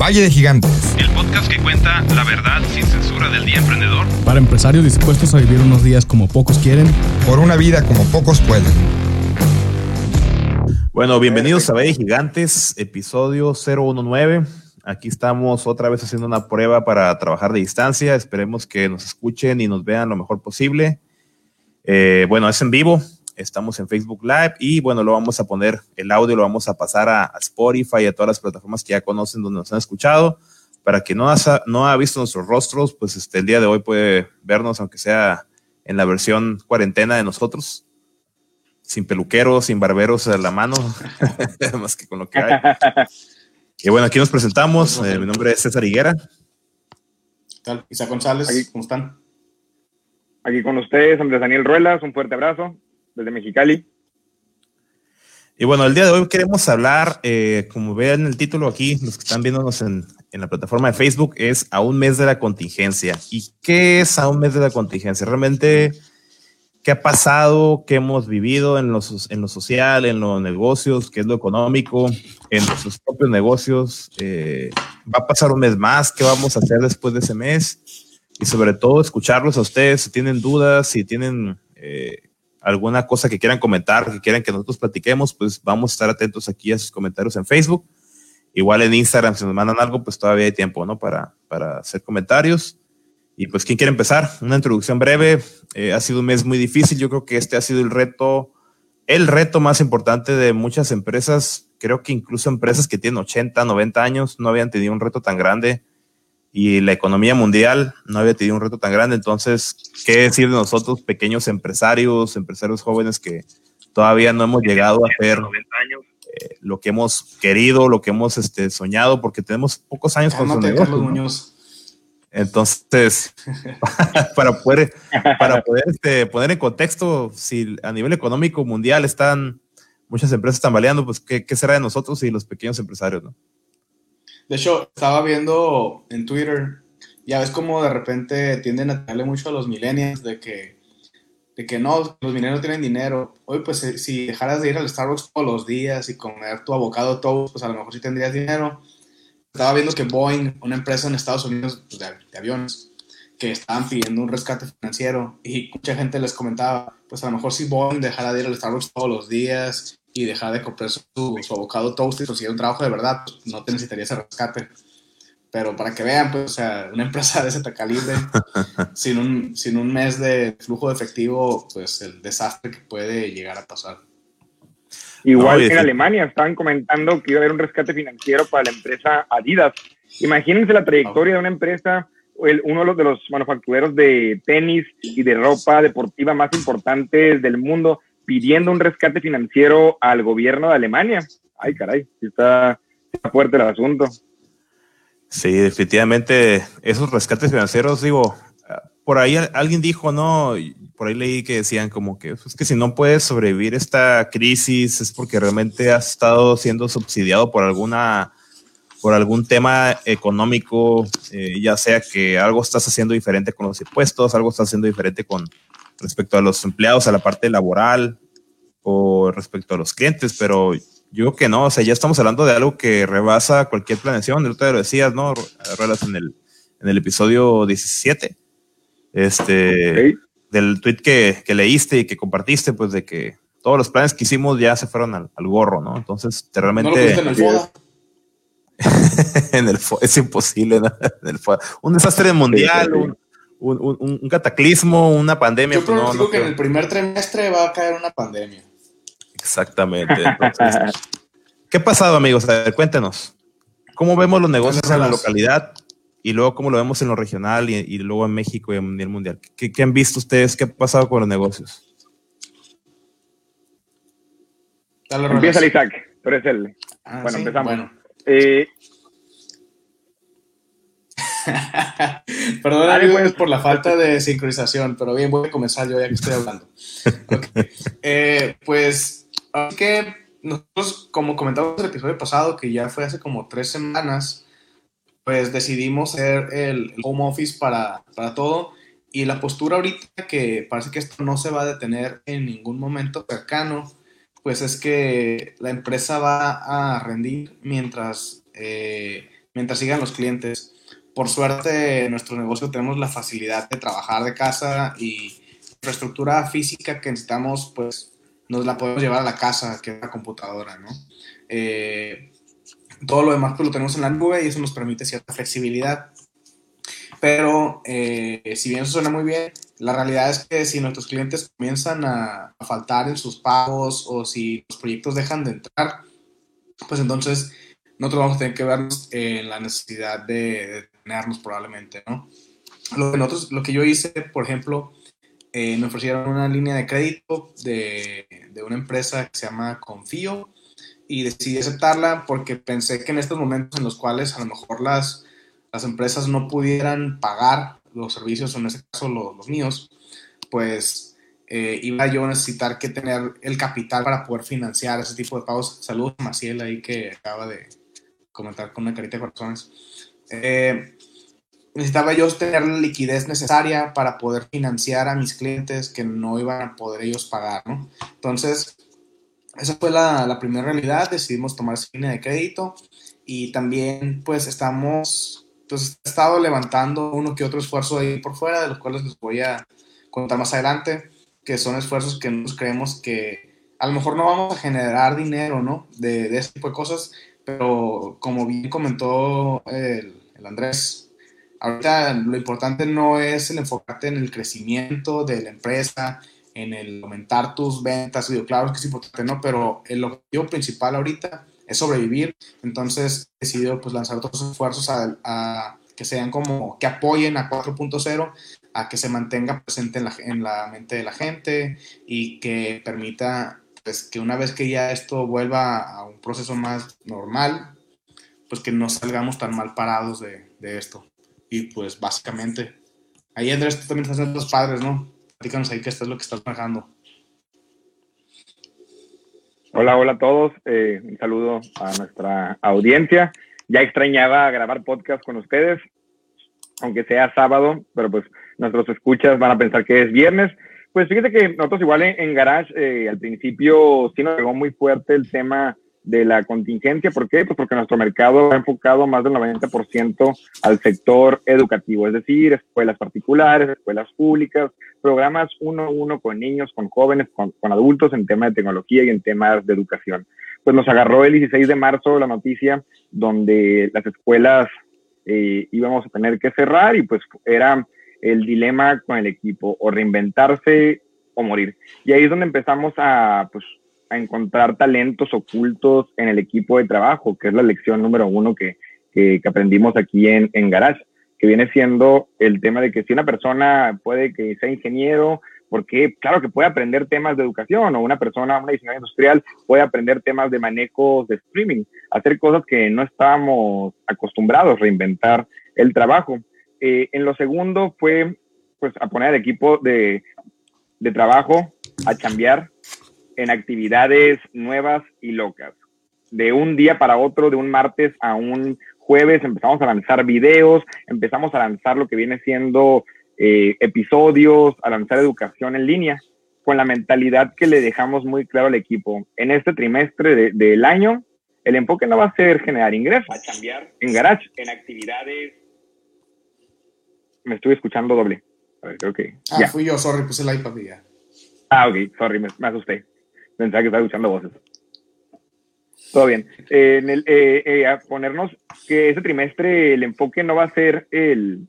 Valle de Gigantes. El podcast que cuenta la verdad sin censura del día emprendedor. Para empresarios dispuestos a vivir unos días como pocos quieren. Por una vida como pocos pueden. Bueno, bienvenidos a Valle de Gigantes, episodio 019. Aquí estamos otra vez haciendo una prueba para trabajar de distancia. Esperemos que nos escuchen y nos vean lo mejor posible. Eh, bueno, es en vivo, Estamos en Facebook Live y bueno, lo vamos a poner, el audio lo vamos a pasar a, Spotify y a todas las plataformas que ya conocen donde nos han escuchado. Para que no, ha, no ha visto nuestros rostros, pues este, el día de hoy puede vernos, aunque sea en la versión cuarentena de nosotros, sin peluqueros, sin barberos a la mano, más que con lo que hay. Y bueno, aquí nos presentamos. Eh, mi nombre es César Higuera. ¿Qué tal? Isa González, ¿cómo están? Aquí con ustedes, Andrés Daniel Ruelas, un fuerte abrazo desde Mexicali. Y bueno, el día de hoy queremos hablar, eh, como vean el título aquí, los que están viéndonos en, la plataforma de Facebook, es a un mes de la contingencia. ¿Y qué es a un mes de la contingencia? Realmente, ¿qué ha pasado? ¿Qué hemos vivido en lo, en lo social, en los negocios? ¿Qué es lo económico? En nuestros propios negocios. Eh, ¿Va a pasar un mes más? ¿Qué vamos a hacer después de ese mes? Y sobre todo, escucharlos a ustedes si tienen dudas, si tienen... Eh, alguna cosa que quieran comentar, que quieran que nosotros platiquemos, pues vamos a estar atentos aquí a sus comentarios en Facebook. Igual en Instagram, si nos mandan algo, pues todavía hay tiempo, ¿no? Para, para hacer comentarios. Y pues, ¿quién quiere empezar? Una introducción breve. Eh, ha sido un mes muy difícil. Yo creo que este ha sido el reto, el reto más importante de muchas empresas. Creo que incluso empresas que tienen 80, 90 años no habían tenido un reto tan grande y la economía mundial no había tenido un reto tan grande. Entonces, ¿qué decir de nosotros, pequeños empresarios, empresarios jóvenes que todavía no hemos llegado a hacer eh, lo que hemos querido, lo que hemos este, soñado, porque tenemos pocos años con su negocio. Entonces, para poder, para poder este, poner en contexto, si a nivel económico mundial están muchas empresas tambaleando, pues ¿qué, qué será de nosotros y los pequeños empresarios, no? De hecho, estaba viendo en Twitter, ya ves como de repente tienden a tenerle mucho a los millennials de que, de que no, los millennials tienen dinero. Oye, pues eh, si dejaras de ir al Starbucks todos los días y comer tu abocado toast, pues a lo mejor sí tendrías dinero. Estaba viendo que Boeing, una empresa en Estados Unidos pues, de, aviones, que estaban pidiendo un rescate financiero y mucha gente les comentaba, pues a lo mejor si Boeing dejara de ir al Starbucks todos los días y dejar de comprar su, su abocado toast y conseguir un trabajo de verdad, pues no te necesitaría ese rescate. Pero para que vean, pues, o sea, una empresa de ese calibre, sin, un, sin un mes de flujo de efectivo, pues el desastre que puede llegar a pasar. Igual que en Alemania estaban comentando que iba a haber un rescate financiero para la empresa Adidas. Imagínense la trayectoria de una empresa, el, uno de los, de los manufactureros de tenis y de ropa deportiva más importantes del mundo, pidiendo un rescate financiero al gobierno de Alemania. Ay, caray, está, fuerte el asunto. Sí, definitivamente esos rescates financieros, digo, por ahí alguien dijo, no, por ahí leí que decían como que es que si no puedes sobrevivir esta crisis es porque realmente has estado siendo subsidiado por alguna por algún tema económico, eh, ya sea que algo estás haciendo diferente con los impuestos, algo estás haciendo diferente con, respecto a los empleados, a la parte laboral o respecto a los clientes, pero yo creo que no, o sea, ya estamos hablando de algo que rebasa cualquier planeación, tú te lo decías, ¿no? En el, en el episodio 17, este, del tweet que, que, leíste y que compartiste, pues de que todos los planes que hicimos ya se fueron al, al gorro, ¿no? Entonces, te realmente... en el FODA. en el es imposible, ¿no? En el Un desastre mundial, un, un, un, cataclismo, una pandemia. Yo pues, no, que en el primer trimestre va a caer una pandemia. Exactamente. ¿Qué ha pasado, amigos? A ver, cuéntenos. ¿Cómo vemos los negocios en la localidad y luego cómo lo vemos en lo regional y, luego en México y a nivel mundial? ¿Qué, ¿Qué, han visto ustedes? ¿Qué ha pasado con los negocios? Empieza Isaac, pero es el. Ah, bueno, empezamos. Bueno. Eh, Perdón pues. por la falta de sincronización, pero bien, voy a comenzar yo ya que estoy hablando. Eh, pues, aunque nosotros, como comentamos en el episodio pasado, que ya fue hace como tres semanas, pues decidimos hacer el, home office para, para todo. Y la postura ahorita, que parece que esto no se va a detener en ningún momento cercano, pues es que la empresa va a rendir mientras eh, mientras sigan los clientes. Por suerte, en nuestro negocio tenemos la facilidad de trabajar de casa y infraestructura física que necesitamos, pues nos la podemos llevar a la casa, que es la computadora, ¿no? Eh, todo lo demás pues lo tenemos en la nube y eso nos permite cierta flexibilidad. Pero eh, si bien eso suena muy bien, la realidad es que si nuestros clientes comienzan a, faltar en sus pagos o si los proyectos dejan de entrar, pues entonces nosotros vamos a tener que vernos en la necesidad de, probablemente, ¿no? Lo que, nosotros, lo que yo hice, por ejemplo, eh, me ofrecieron una línea de crédito de, de, una empresa que se llama Confío y decidí aceptarla porque pensé que en estos momentos en los cuales a lo mejor las, las empresas no pudieran pagar los servicios, en este caso los, los míos, pues eh, iba yo a necesitar que tener el capital para poder financiar ese tipo de pagos. Saludos a Maciel ahí que acaba de comentar con una carita de corazones. Eh, necesitaba yo tener la liquidez necesaria para poder financiar a mis clientes que no iban a poder ellos pagar, ¿no? Entonces, esa fue la, la primera realidad, decidimos tomar esa línea de crédito y también pues estamos, pues he estado levantando uno que otro esfuerzo ahí por fuera, de los cuales les voy a contar más adelante, que son esfuerzos que nos creemos que a lo mejor no vamos a generar dinero, ¿no? De, de ese tipo de cosas, pero como bien comentó el, el Andrés, ahorita lo importante no es el enfocarte en el crecimiento de la empresa, en el aumentar tus ventas, digo, claro que es importante, ¿no? Pero el objetivo principal ahorita es sobrevivir, entonces he decidido pues lanzar otros esfuerzos a, que sean como, que apoyen a 4.0, a que se mantenga presente en la, en la mente de la gente y que permita pues que una vez que ya esto vuelva a un proceso más normal, pues que no salgamos tan mal parados de, de esto. Y pues básicamente, ahí Andrés, tú también estás en los padres, ¿no? Platícanos ahí qué es lo que estás trabajando. Hola, hola a todos. Eh, un saludo a nuestra audiencia. Ya extrañaba grabar podcast con ustedes, aunque sea sábado, pero pues nuestros escuchas van a pensar que es viernes. Pues fíjate que nosotros igual en, Garage eh, al principio sí nos pegó muy fuerte el tema de la contingencia. ¿Por qué? Pues porque nuestro mercado ha enfocado más del 90% al sector educativo, es decir, escuelas particulares, escuelas públicas, programas uno a uno con niños, con jóvenes, con, adultos en temas de tecnología y en temas de educación. Pues nos agarró el 16 de marzo la noticia donde las escuelas eh, íbamos a tener que cerrar y pues era el dilema con el equipo, o reinventarse o morir. Y ahí es donde empezamos a, pues, a encontrar talentos ocultos en el equipo de trabajo, que es la lección número uno que, que, aprendimos aquí en, en Garage, que viene siendo el tema de que si una persona puede que sea ingeniero, porque claro que puede aprender temas de educación o una persona, una diseñadora industrial puede aprender temas de manejo de streaming, hacer cosas que no estábamos acostumbrados, reinventar el trabajo. Eh, en lo segundo fue pues a poner al equipo de, de trabajo a cambiar en actividades nuevas y locas. De un día para otro, de un martes a un jueves, empezamos a lanzar videos, empezamos a lanzar lo que viene siendo eh, episodios, a lanzar educación en línea, con la mentalidad que le dejamos muy claro al equipo. En este trimestre del año, el enfoque no va a ser generar ingresos, a cambiar en garage, en actividades. Me estuve escuchando doble. A ver, creo que. Ah, fui yo, sorry, puse el iPad ya. Ah, ok, sorry, me, me asusté pensaba que estaba escuchando voces. Todo bien. Eh, en el, eh, eh, a ponernos que ese trimestre el enfoque no va a ser el,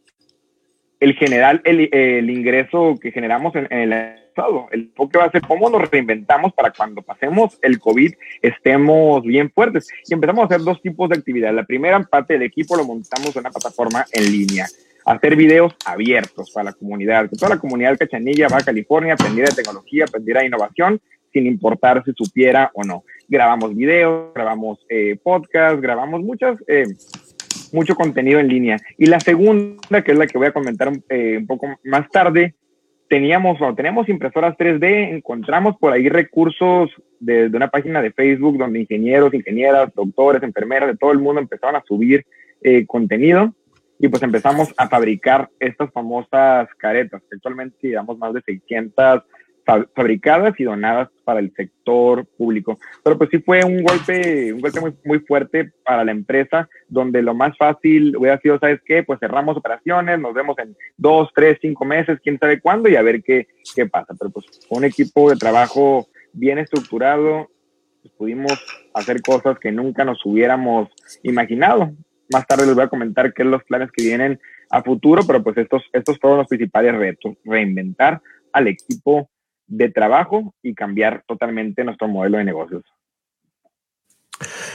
el general, el, el ingreso que generamos en, el estado. El enfoque va a ser cómo nos reinventamos para cuando pasemos el COVID estemos bien fuertes. Y empezamos a hacer dos tipos de actividad. La primera parte del equipo lo montamos en una plataforma en línea hacer videos abiertos para la comunidad, que toda la comunidad Cachanilla, a California, aprendiera de tecnología, aprendiera de innovación sin importar si supiera o no. Grabamos videos, grabamos eh, podcasts, grabamos muchas, eh, mucho contenido en línea. Y la segunda, que es la que voy a comentar eh, un poco más tarde, teníamos, o tenemos impresoras 3D, encontramos por ahí recursos de, una página de Facebook donde ingenieros, ingenieras, doctores, enfermeras de todo el mundo empezaron a subir eh, contenido y pues empezamos a fabricar estas famosas caretas. Actualmente llevamos más de 600 fabricadas y donadas para el sector público. Pero pues sí fue un golpe, un golpe muy, muy fuerte para la empresa, donde lo más fácil hubiera sido, ¿sabes qué? Pues cerramos operaciones, nos vemos en dos, tres, cinco meses, quién sabe cuándo, y a ver qué, qué pasa. Pero pues un equipo de trabajo bien estructurado, pues, pudimos hacer cosas que nunca nos hubiéramos imaginado. Más tarde les voy a comentar qué son los planes que vienen a futuro, pero pues estos, estos fueron los principales retos, reinventar al equipo de trabajo y cambiar totalmente nuestro modelo de negocios.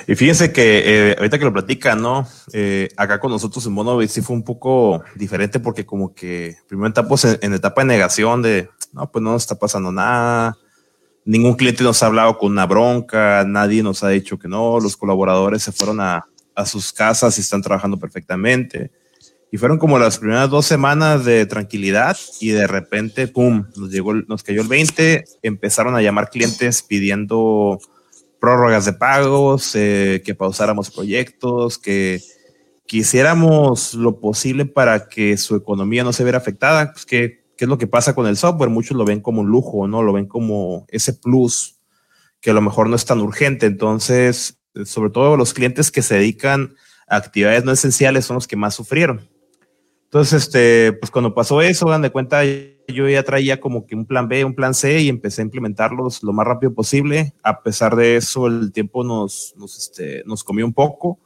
Y fíjense que eh, ahorita que lo platican, ¿no? Eh, acá con nosotros en Monovit sí fue un poco diferente porque como que primero estamos en, etapa de negación de, no, pues no nos está pasando nada, ningún cliente nos ha hablado con una bronca, nadie nos ha dicho que no, los colaboradores se fueron a, a sus casas y están trabajando perfectamente. Y fueron como las primeras dos semanas de tranquilidad y de repente, ¡pum!, nos, llegó, nos cayó el 20, empezaron a llamar clientes pidiendo prórrogas de pagos, eh, que pausáramos proyectos, que quisiéramos lo posible para que su economía no se viera afectada. Pues, ¿qué, ¿Qué es lo que pasa con el software? Muchos lo ven como un lujo, ¿no? Lo ven como ese plus que a lo mejor no es tan urgente. Entonces, sobre todo los clientes que se dedican a actividades no esenciales son los que más sufrieron. Entonces, este, pues cuando pasó eso, dan de cuenta, yo ya traía como que un plan B, un plan C y empecé a implementarlos lo más rápido posible. A pesar de eso, el tiempo nos, nos, este, nos comió un poco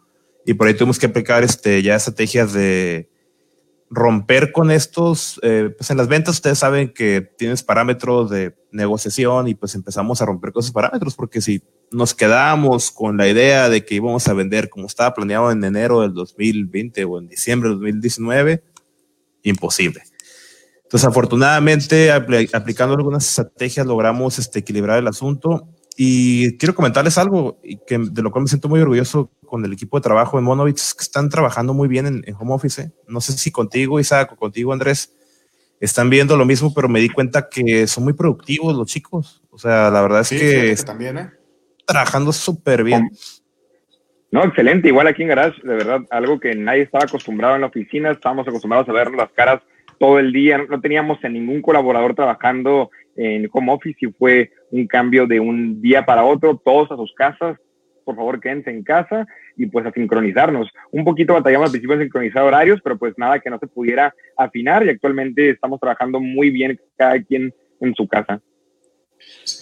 y por ahí tuvimos que aplicar este, ya estrategias de romper con estos, eh, pues en las ventas ustedes saben que tienes parámetros de negociación y pues empezamos a romper con esos parámetros porque si nos quedamos con la idea de que íbamos a vender como estaba planeado en enero del 2020 o en diciembre del 2019, imposible. Entonces, afortunadamente, aplicando algunas estrategias, logramos este, equilibrar el asunto. Y quiero comentarles algo que, de lo cual me siento muy orgulloso con el equipo de trabajo en Monovitz, que están trabajando muy bien en, home office. ¿eh? No sé si contigo, Isaac, o contigo, Andrés, están viendo lo mismo, pero me di cuenta que son muy productivos los chicos. O sea, la verdad es que, también, ¿eh? trabajando súper bien. No, excelente. Igual aquí en Garage, de verdad, algo que nadie estaba acostumbrado en la oficina. Estábamos acostumbrados a ver las caras todo el día. No teníamos a ningún colaborador trabajando en home office y fue un cambio de un día para otro, todos a sus casas. Por favor, quédense en casa y pues a sincronizarnos. Un poquito batallamos al principio en sincronizar horarios, pero pues nada que no se pudiera afinar y actualmente estamos trabajando muy bien cada quien en su casa.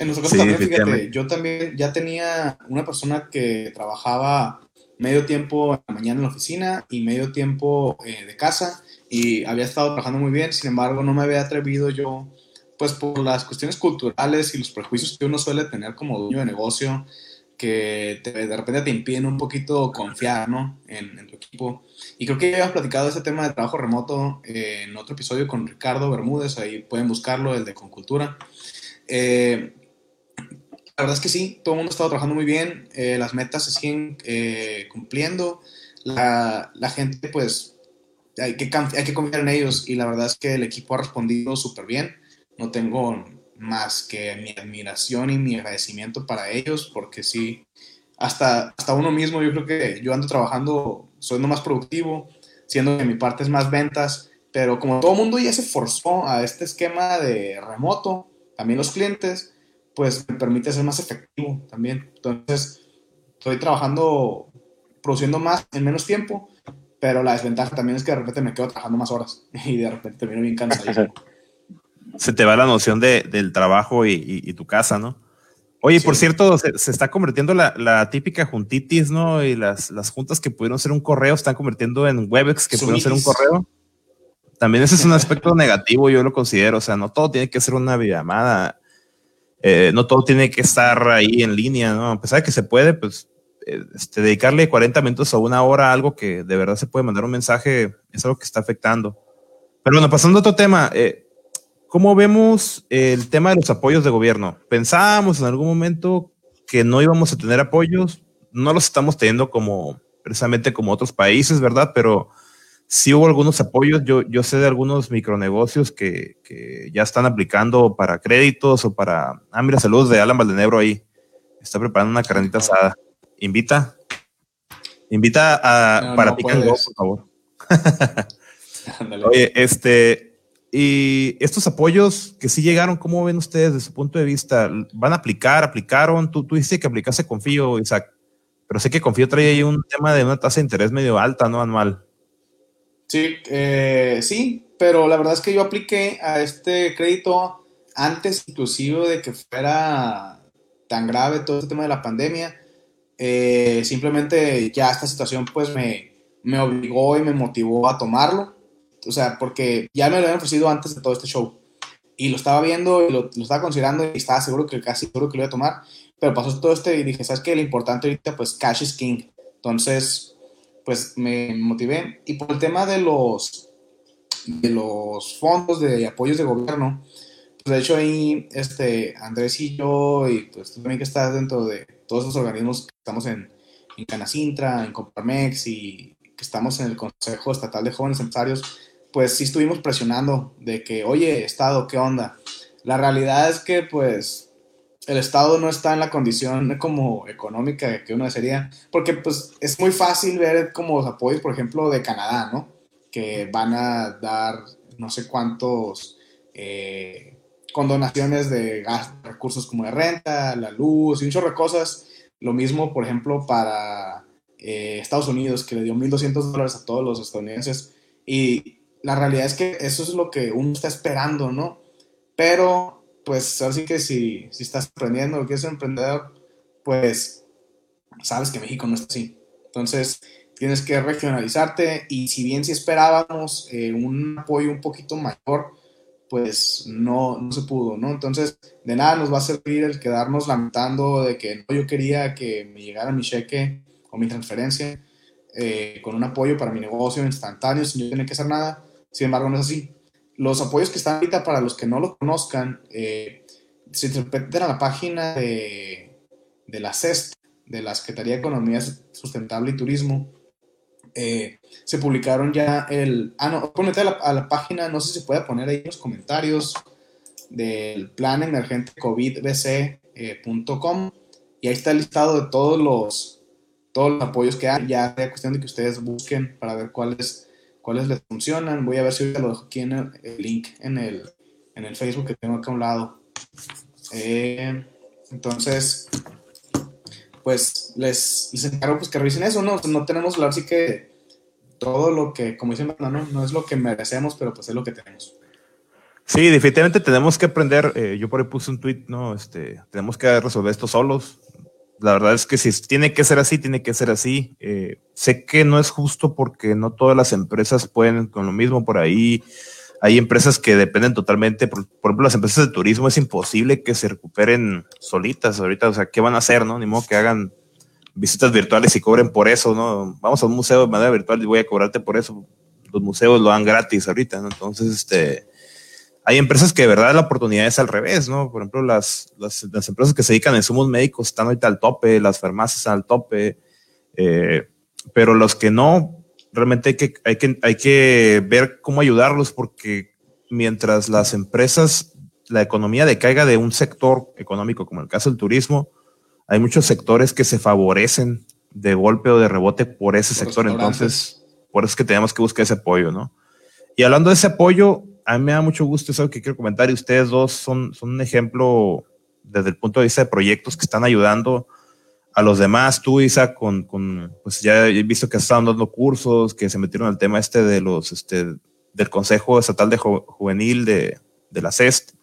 En nuestro caso también, fíjate, yo también ya tenía una persona que trabajaba medio tiempo en la mañana en la oficina y medio tiempo eh, de casa y había estado trabajando muy bien, sin embargo no me había atrevido yo, pues por las cuestiones culturales y los prejuicios que uno suele tener como dueño de negocio, que de repente te impiden un poquito confiar ¿no? en, tu equipo. Y creo que ya habíamos platicado ese tema de trabajo remoto eh, en otro episodio con Ricardo Bermúdez, ahí pueden buscarlo, el de Concultura. Eh, la verdad es que sí, todo el mundo ha estado trabajando muy bien, eh, las metas se siguen eh, cumpliendo, la, la, gente pues hay que, hay que confiar en ellos y la verdad es que el equipo ha respondido súper bien, no tengo más que mi admiración y mi agradecimiento para ellos porque sí, hasta, hasta uno mismo yo creo que yo ando trabajando, soy más productivo, siendo que mi parte es más ventas, pero como todo el mundo ya se forzó a este esquema de remoto, también los clientes, pues me permite ser más efectivo también. Entonces, estoy trabajando, produciendo más en menos tiempo, pero la desventaja también es que de repente me quedo trabajando más horas y de repente termino bien cansado. Se te va la noción de, del trabajo y, y, tu casa, ¿no? Oye, por cierto, se, se, está convirtiendo la, la, típica juntitis, ¿no? Y las, las juntas que pudieron ser un correo están convirtiendo en Webex que pudieron ser un correo. También ese es un aspecto negativo, yo lo considero. O sea, no todo tiene que ser una videollamada. Eh, no todo tiene que estar ahí en línea, ¿no? A pesar de que se puede, pues, eh, este, dedicarle 40 minutos o una hora a algo que de verdad se puede mandar un mensaje es algo que está afectando. Pero bueno, pasando a otro tema, eh, ¿cómo vemos el tema de los apoyos de gobierno? Pensábamos en algún momento que no íbamos a tener apoyos, no los estamos teniendo como precisamente como otros países, ¿verdad? Pero sí hubo algunos apoyos. Yo, yo sé de algunos micronegocios que, que, ya están aplicando para créditos o para. Ah, mira, saludos de Alan Valdenebro ahí. Está preparando una carnita asada. Invita. Invita a para no por favor. Oye, este. y estos apoyos que sí llegaron, ¿cómo ven ustedes desde su punto de vista? ¿Van a aplicar? ¿Aplicaron? Tú, tú dices que aplicaste Confío, Isaac, pero sé que Confío trae ahí un tema de una tasa de interés medio alta, ¿no? Anual. Sí, eh, sí, pero la verdad es que yo apliqué a este crédito antes inclusive de que fuera tan grave todo este tema de la pandemia. Eh, simplemente ya esta situación pues me, me obligó y me motivó a tomarlo o sea, porque ya me lo habían ofrecido antes de todo este show. Y lo estaba viendo y lo, estaba considerando y estaba seguro que casi seguro que lo iba a tomar. Pero pasó todo este y dije, ¿sabes qué? Lo importante ahorita, pues, cash is king. Entonces, pues, me motivé. Y por el tema de los, de los fondos de apoyos de gobierno, pues, de hecho, ahí, este, Andrés y yo, y pues tú también que estás dentro de todos esos organismos que estamos en, en Canacintra, en Comparmex y que estamos en el Consejo Estatal de Jóvenes Empresarios, pues sí estuvimos presionando de que, oye, Estado, ¿qué onda? La realidad es que pues el Estado no está en la condición como económica que uno desearía, porque pues es muy fácil ver como los apoyos, por ejemplo, de Canadá, ¿no? Que van a dar no sé cuántos eh, condonaciones de recursos como de renta, la luz y un chorro de cosas. Lo mismo, por ejemplo, para eh, Estados Unidos, que le dio 1.200 dólares a todos los estadounidenses. Y la realidad es que eso es lo que uno está esperando, ¿no? Pero, pues, así que si, si estás emprendiendo o quieres ser emprendedor, pues, sabes que México no es así. Entonces, tienes que regionalizarte y si bien si esperábamos eh, un apoyo un poquito mayor, pues no, no se pudo, ¿no? Entonces, de nada nos va a servir el quedarnos lamentando de que no, yo quería que me llegara mi cheque o mi transferencia eh, con un apoyo para mi negocio instantáneo sin yo tener que hacer nada sin embargo, no es así. Los apoyos que están ahorita, para los que no lo conozcan, eh, se interpretan a la página de, de la CEST, de la Secretaría de Economía Sustentable y Turismo. Eh, se publicaron ya el... Ah, no, ponete a la, página, no sé si se puede poner ahí en los comentarios del plan emergente covidbc.com y ahí está el listado de todos los, todos los apoyos que hay. Ya es cuestión de que ustedes busquen para ver cuáles cuáles les funcionan. Voy a ver si ahorita lo dejo aquí en el, link en el, en el, Facebook que tengo acá a un lado. Eh, entonces, pues les, les encargo pues, que revisen eso, ¿no? No tenemos, la sí que todo lo que, como dicen, no, no es lo que merecemos, pero pues es lo que tenemos. Sí, definitivamente tenemos que aprender. Eh, yo por ahí puse un tweet, ¿no? Este, tenemos que resolver esto solos la verdad es que si tiene que ser así, tiene que ser así. Eh, sé que no es justo porque no todas las empresas pueden con lo mismo por ahí. Hay empresas que dependen totalmente, por, ejemplo, las empresas de turismo es imposible que se recuperen solitas ahorita. O sea, ¿qué van a hacer, no? Ni modo que hagan visitas virtuales y cobren por eso, ¿no? Vamos a un museo de manera virtual y voy a cobrarte por eso. Los museos lo dan gratis ahorita, ¿no? Entonces, este, hay empresas que de verdad la oportunidad es al revés, ¿no? Por ejemplo, las, las, empresas que se dedican a insumos médicos están ahorita al tope, las farmacias están al tope, eh, pero los que no, realmente hay que, hay, que, hay que ver cómo ayudarlos porque mientras las empresas, la economía decaiga de un sector económico, como el caso del turismo, hay muchos sectores que se favorecen de golpe o de rebote por ese sector, entonces por eso es que tenemos que buscar ese apoyo, ¿no? Y hablando de ese apoyo, a mí me da mucho gusto eso que quiero comentar y ustedes dos son, son un ejemplo desde el punto de vista de proyectos que están ayudando a los demás. Tú, Isa, con, con pues ya he visto que estado dando cursos, que se metieron al tema este de los, este, del Consejo Estatal de Juvenil de, de la CEST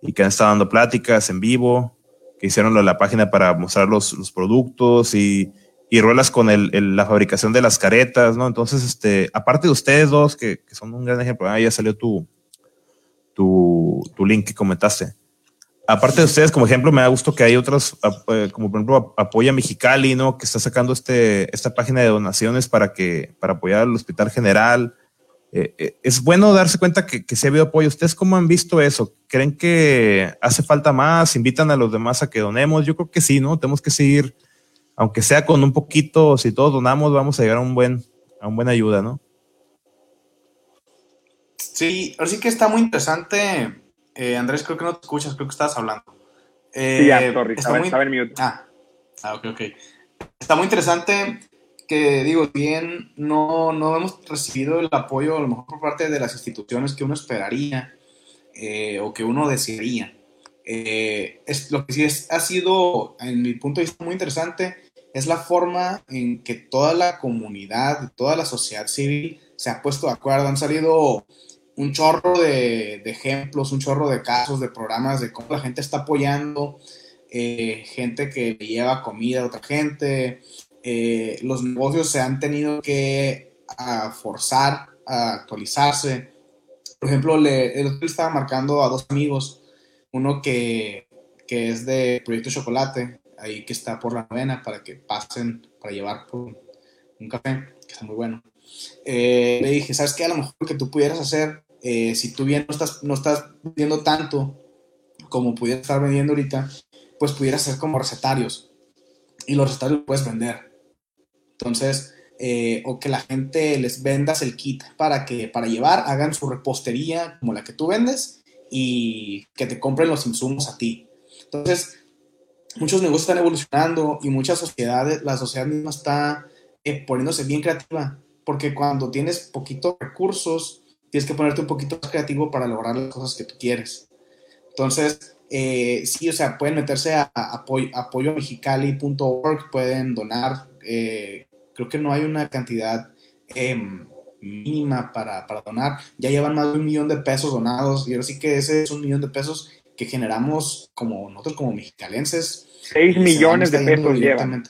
y que han estado dando pláticas en vivo, que hicieron la página para mostrar los, los productos y y ruelas con el, la fabricación de las caretas, ¿no? Entonces, este, aparte de ustedes dos, que, que son un gran ejemplo, ah, ya salió tu, tu, link que comentaste. Aparte de ustedes, como ejemplo, me da gusto que hay otros, eh, como por ejemplo Apoya Mexicali, ¿no? Que está sacando este, esta página de donaciones para, que, para apoyar al Hospital General. Eh, eh, es bueno darse cuenta que, que se ha habido apoyo. ¿Ustedes cómo han visto eso? ¿Creen que hace falta más? ¿Invitan a los demás a que donemos? Yo creo que sí, ¿no? Tenemos que seguir, aunque sea con un poquito, si todos donamos, vamos a llegar a un buen, a un buena ayuda, ¿no? Sí, ahora sí que está muy interesante. Eh, Andrés, creo que no te escuchas, creo que estabas hablando. Eh, sí, ya, sorry, está muy... en mute. Ah, ah, ok, ok. Está muy interesante que digo, bien, no, no hemos recibido el apoyo a lo mejor por parte de las instituciones que uno esperaría eh, o que uno desearía. Eh, es, lo que sí es, ha sido, en mi punto de vista, muy interesante, es la forma en que toda la comunidad, toda la sociedad civil se ha puesto de acuerdo. Han salido un chorro de, de ejemplos, un chorro de casos, de programas, de cómo la gente está apoyando, eh, gente que lleva comida a otra gente, eh, los negocios se han tenido que forzar a actualizarse. Por ejemplo, el otro estaba marcando a dos amigos, uno que, que, es de Proyecto Chocolate, ahí que está por la novena, para que pasen para llevar un café, que está muy bueno. Eh, le dije, ¿sabes qué? A lo mejor lo que tú pudieras hacer, eh, si tú bien no estás, no estás vendiendo tanto como pudieras estar vendiendo ahorita, pues pudieras ser como recetarios. Y los recetarios puedes vender. Entonces, eh, o que la gente les vendas el kit para que para llevar, hagan su repostería como la que tú vendes y que te compren los insumos a ti. Entonces, muchos negocios están evolucionando y muchas sociedades, la sociedad misma está eh, poniéndose bien creativa, porque cuando tienes poquitos recursos, tienes que ponerte un poquito más creativo para lograr las cosas que tú quieres. Entonces, eh, sí, o sea, pueden meterse a, apoyo, apoyomexicali.org, pueden donar eh, creo que no hay una cantidad em, mínima para, donar. Ya llevan más de un millón de pesos donados y ahora sí que ese es un millón de pesos que generamos como nosotros como mexicalenses. Seis millones de pesos llevan.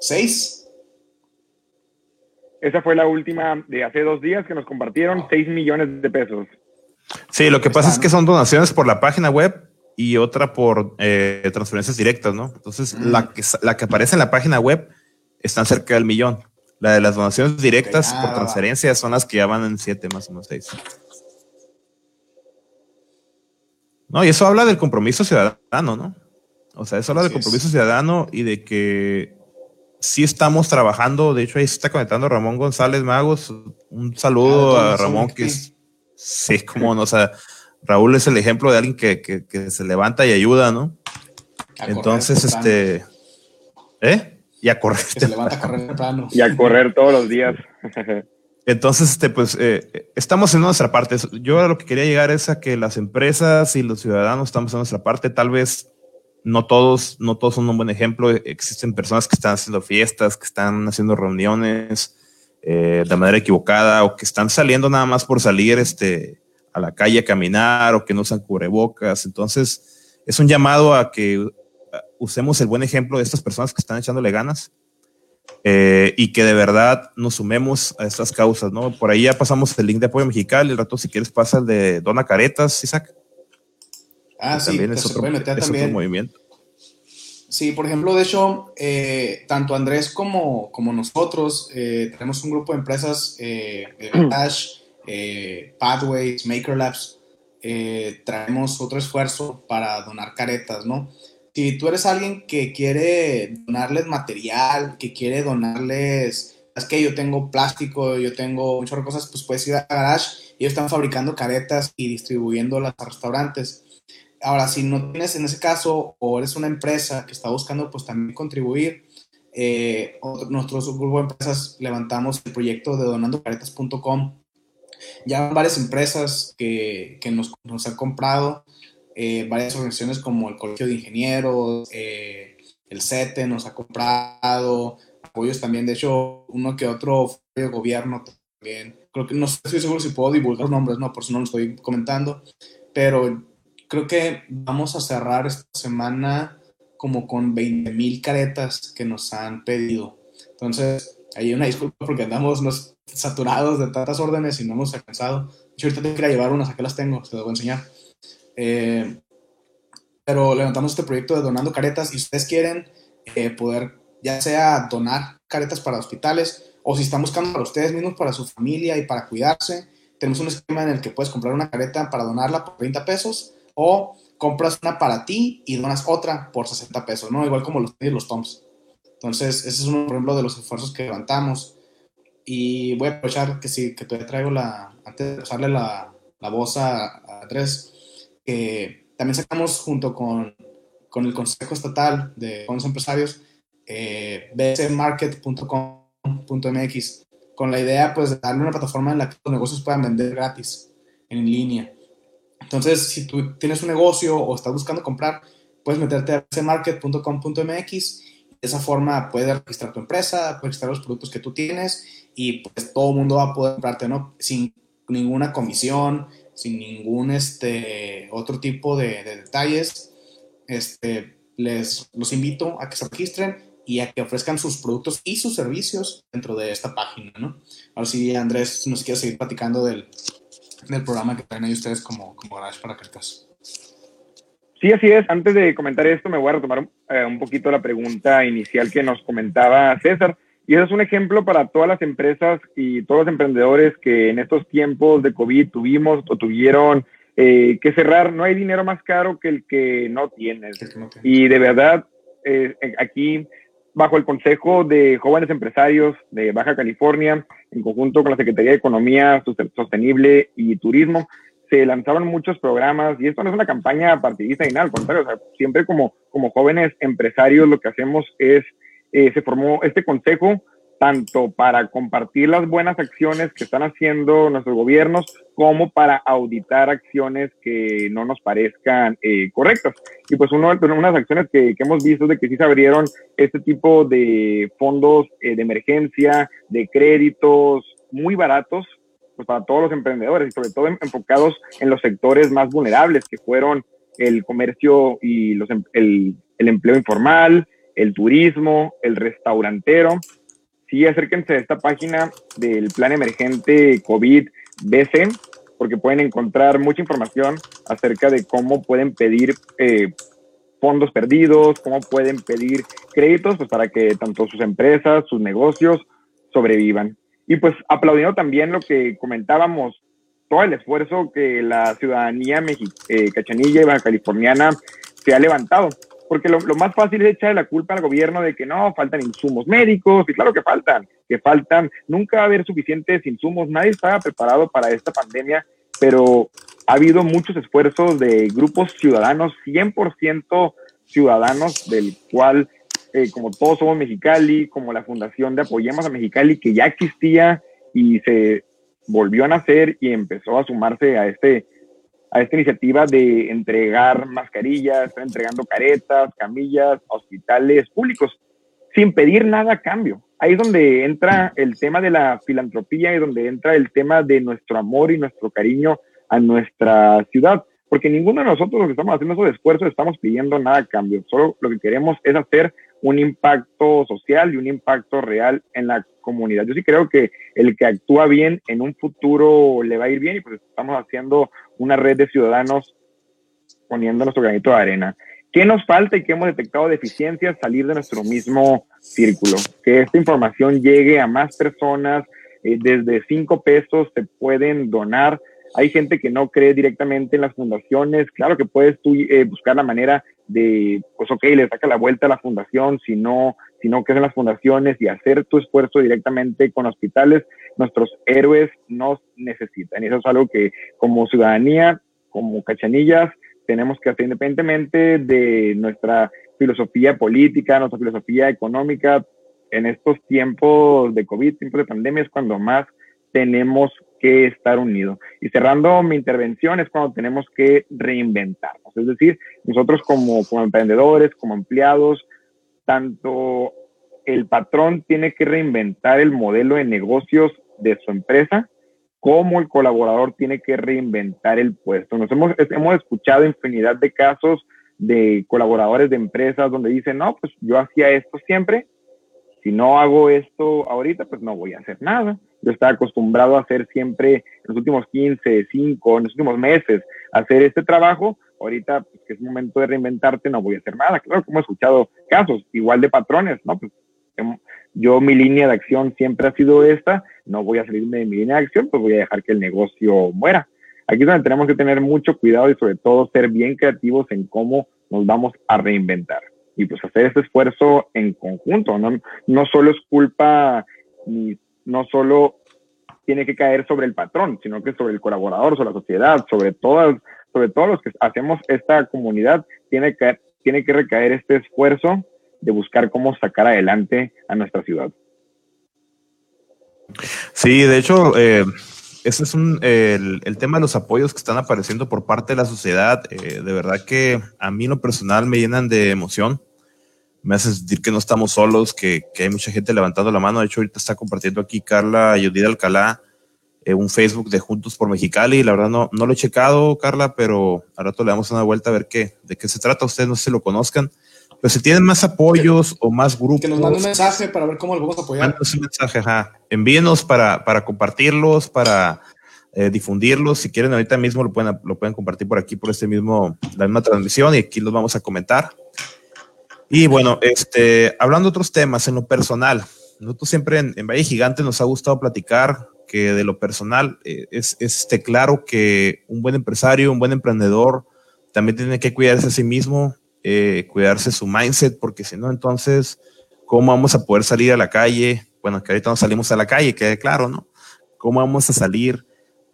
¿Seis? Esa fue la última de hace dos días que nos compartieron, seis millones de pesos. Sí, lo que pasa es que son donaciones por la página web y otra por eh, transferencias directas, ¿no? Entonces, la, mm. que, la que aparece en la página web están cerca del millón. La de las donaciones directas por transferencia son las que ya van en siete más o menos seis. No, y eso habla del compromiso ciudadano, ¿no? O sea, eso habla del compromiso ciudadano y de que sí estamos trabajando. De hecho, ahí se está conectando Ramón González Magos. Un saludo ah, a Ramón, que es, sí, como no, o sea, Raúl es el ejemplo de alguien que, que se levanta y ayuda, ¿no? Entonces, este, ¿eh? y a correr. se levanta a correr temprano. Y a correr todos los días. Entonces, este, pues, eh, estamos en nuestra parte. Yo a lo que quería llegar es a que las empresas y los ciudadanos estamos en nuestra parte. Tal vez no todos, no todos son un buen ejemplo. Existen personas que están haciendo fiestas, que están haciendo reuniones eh, de manera equivocada o que están saliendo nada más por salir este, a la calle a caminar o que no usan cubrebocas. Entonces, es un llamado a que usemos el buen ejemplo de estas personas que están echándole ganas eh, y que de verdad nos sumemos a estas causas, ¿no? Por ahí ya pasamos el link de apoyo mexicano, el rato si quieres pasa el de Dona Caretas, Isaac. Ah, sí, es otro, también. movimiento. Sí, por ejemplo, de hecho, eh, tanto Andrés como, como nosotros eh, tenemos un grupo de empresas, eh, Dash, Pathways, Maker Labs, traemos otro esfuerzo para donar caretas, ¿no? si tú eres alguien que quiere donarles material, que quiere donarles, es que yo tengo plástico, yo tengo muchas cosas, pues puedes ir a Garage y ellos están fabricando caretas y distribuyéndolas a restaurantes. Ahora, si no tienes en ese caso o eres una empresa que está buscando pues también contribuir, eh, nuestro grupo de empresas levantamos el proyecto de donandocaretas.com. Ya varias empresas que, que nos, nos han comprado eh, varias organizaciones como el Colegio de Ingenieros, eh, el CETE nos ha comprado, apoyos también, de hecho, uno que otro gobierno también. Creo que no estoy seguro si puedo divulgar nombres, no, por eso no lo estoy comentando, pero creo que vamos a cerrar esta semana como con 20 mil caretas que nos han pedido. Entonces, hay una disculpa porque andamos saturados de tantas órdenes y no hemos alcanzado. Yo ahorita tengo que llevar unas, aquí las tengo, se las voy a enseñar. Eh, pero levantamos este proyecto de donando caretas y ustedes quieren eh, poder ya sea donar caretas para hospitales o si están buscando para ustedes mismos, para su familia y para cuidarse, tenemos un esquema en el que puedes comprar una careta para donarla por 30 pesos o compras una para ti y donas otra por 60 pesos, ¿no? Igual como los, los toms. Entonces, ese es uno, ejemplo, de los esfuerzos que levantamos. Y voy a aprovechar que sí, que todavía traigo la, antes de pasarle la, la voz a, a Andrés, también sacamos junto con, con, el Consejo Estatal de Fondos Empresarios, eh, bcmarket.com, andrescastillo.com.mx con la idea pues de darle una plataforma en la que los negocios puedan vender gratis en línea. Entonces, si tú tienes un negocio o estás buscando comprar, puedes meterte a cmarket.com.mx. De esa forma puedes registrar tu empresa, puedes registrar los productos que tú tienes y pues todo el mundo va a poder comprarte, ¿no? Sin ninguna comisión, sin ningún este, otro tipo de, de detalles. Este, les los invito a que se registren y a que ofrezcan sus productos y sus servicios dentro de esta página, ¿no? Ahora sí, Andrés, nos quiere seguir platicando del, del programa que traen ahí ustedes como, como Garage para Cartas. Sí, así es. Antes de comentar esto, me voy a retomar eh, un poquito la pregunta inicial que nos comentaba César. Y eso es un ejemplo para todas las empresas y todos los emprendedores que en estos tiempos de COVID tuvimos o tuvieron eh, que cerrar. No hay dinero más caro que el que no tienes. Y de verdad, eh, aquí bajo el Consejo de Jóvenes Empresarios de Baja California, en conjunto con la Secretaría de Economía Sostenible y Turismo, se lanzaron muchos programas y esto no es una campaña partidista ni nada, al contrario, siempre como, como jóvenes empresarios lo que hacemos es, eh, se formó este consejo tanto para compartir las buenas acciones que están haciendo nuestros gobiernos como para auditar acciones que no nos parezcan eh, correctas. Y pues uno, unas acciones que, que, hemos visto de que sí se abrieron este tipo de fondos eh, de emergencia, de créditos muy baratos pues para todos los emprendedores y sobre todo enfocados en los sectores más vulnerables que fueron el comercio y los, em, el, el empleo informal, el turismo, el restaurantero sí acérquense a esta página del Plan Emergente COVID-BC, porque pueden encontrar mucha información acerca de cómo pueden pedir eh, fondos perdidos, cómo pueden pedir créditos, pues para que tanto sus empresas, sus negocios sobrevivan. Y pues aplaudiendo también lo que comentábamos, todo el esfuerzo que la ciudadanía eh, cachanilla y baja californiana se ha levantado porque lo, más fácil es echarle la culpa al gobierno de que no, faltan insumos médicos, y claro que faltan, que faltan, nunca va a haber suficientes insumos, nadie estaba preparado para esta pandemia, pero ha habido muchos esfuerzos de grupos ciudadanos, 100% ciudadanos, del cual, eh, como todos somos Mexicali, como la Fundación de Apoyemos a Mexicali, que ya existía y se volvió a nacer y empezó a sumarse a este a esta iniciativa de entregar mascarillas, están entregando caretas, camillas, hospitales públicos, sin pedir nada a cambio. Ahí es donde entra el tema de la filantropía y donde entra el tema de nuestro amor y nuestro cariño a nuestra ciudad. Porque ninguno de nosotros, los que estamos haciendo esos esfuerzos, estamos pidiendo nada a cambio. Solo lo que queremos es hacer un impacto social y un impacto real en la comunidad. Yo sí creo que el que actúa bien en un futuro le va a ir bien y pues estamos haciendo una red de ciudadanos poniendo nuestro granito de arena. ¿Qué nos falta y qué hemos detectado deficiencias? Salir de nuestro mismo círculo, que esta información llegue a más personas, eh, desde cinco pesos se pueden donar. Hay gente que no cree directamente en las fundaciones. Claro que puedes tú eh, buscar la manera de, pues ok, le saca la vuelta a la fundación, si no, si no crees en las fundaciones y hacer tu esfuerzo directamente con hospitales, nuestros héroes nos necesitan. Y eso es algo que como ciudadanía, como cachanillas, tenemos que hacer independientemente de nuestra filosofía política, nuestra filosofía económica. En estos tiempos de COVID, tiempos de pandemia, es cuando más tenemos que estar unidos. Y cerrando mi intervención es cuando tenemos que reinventarnos. Es decir, nosotros como, como emprendedores, como empleados, tanto el patrón tiene que reinventar el modelo de negocios de su empresa, como el colaborador tiene que reinventar el puesto. Nos hemos, hemos escuchado infinidad de casos de colaboradores de empresas donde dicen, no, pues yo hacía esto siempre, si no hago esto ahorita, pues no voy a hacer nada. Yo estaba acostumbrado a hacer siempre en los últimos 15, 5, en los últimos meses, hacer este trabajo. Ahorita, pues, que es momento de reinventarte, no voy a hacer nada. Claro que hemos escuchado casos igual de patrones, ¿no? Pues em, yo mi línea de acción siempre ha sido esta, no voy a salirme de mi línea de acción, pues voy a dejar que el negocio muera. Aquí es donde tenemos que tener mucho cuidado y sobre todo ser bien creativos en cómo nos vamos a reinventar. Y pues hacer este esfuerzo en conjunto, no, no solo es culpa ni no solo tiene que caer sobre el patrón, sino que sobre el colaborador, sobre la sociedad, sobre todas, sobre todos los que hacemos esta comunidad, tiene que, tiene que recaer este esfuerzo de buscar cómo sacar adelante a nuestra ciudad. Sí, de hecho, eh, ese es un, el, tema de los apoyos que están apareciendo por parte de la sociedad. Eh, de verdad que a mí en lo personal me llenan de emoción. Me hace sentir que no estamos solos, que, que hay mucha gente levantando la mano. De hecho, ahorita está compartiendo aquí Carla Judith Alcalá eh, un Facebook de Juntos por Mexicali. La verdad no, no lo he checado, Carla, pero al rato le damos una vuelta a ver qué, de qué se trata. Ustedes no si lo conozcan. Pero si tienen más apoyos o más grupos. Que nos manden un mensaje para ver cómo lo vamos a apoyar. un mensaje, ajá. Envíenos para, para compartirlos, para eh, difundirlos. Si quieren, ahorita mismo lo pueden, lo pueden compartir por aquí, por este mismo, la misma transmisión, y aquí los vamos a comentar. Y bueno, este, hablando de otros temas, en lo personal, nosotros siempre en, Valle Gigante nos ha gustado platicar que de lo personal eh, es, es este, claro que un buen empresario, un buen emprendedor, también tiene que cuidarse a sí mismo, eh, cuidarse su mindset, porque si no, entonces, ¿cómo vamos a poder salir a la calle? Bueno, que ahorita no salimos a la calle, quede claro, ¿no? ¿Cómo vamos a salir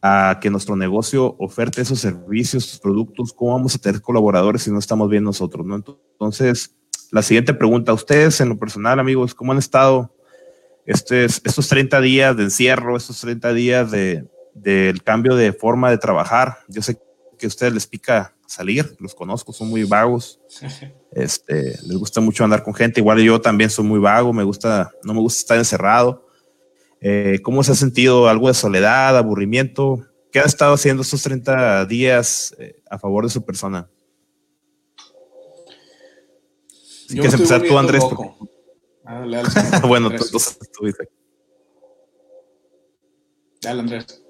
a que nuestro negocio oferte esos servicios, sus productos? ¿Cómo vamos a tener colaboradores si no estamos bien nosotros, ¿no? Entonces, la siguiente pregunta, ustedes en lo personal, amigos, ¿cómo han estado este, estos 30 días de encierro, estos 30 días de, del cambio de forma de trabajar? Yo sé que a ustedes les pica salir, los conozco, son muy vagos. Este, les gusta mucho andar con gente, igual yo también soy muy vago, me gusta, no me gusta estar encerrado. Eh, ¿Cómo se ha sentido? ¿Algo de soledad, aburrimiento? ¿Qué ha estado haciendo estos 30 días eh, a favor de su persona? Si quieres empezar tú, Andrés. Ah, bueno, tú dices. Dale, Andrés.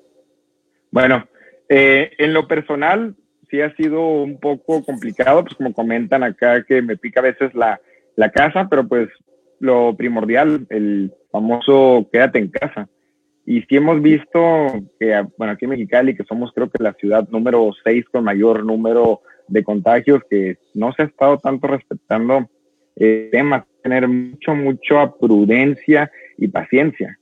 Bueno, eh, en lo personal, sí ha sido un poco complicado, pues como comentan acá que me pica a veces la, la casa, pero pues lo primordial, el famoso quédate en casa. Y sí hemos visto que, bueno, aquí en Mexicali, que somos creo que la ciudad número 6 con mayor número de contagios, que no se ha estado tanto respetando el tema, tener mucho, mucha prudencia y paciencia.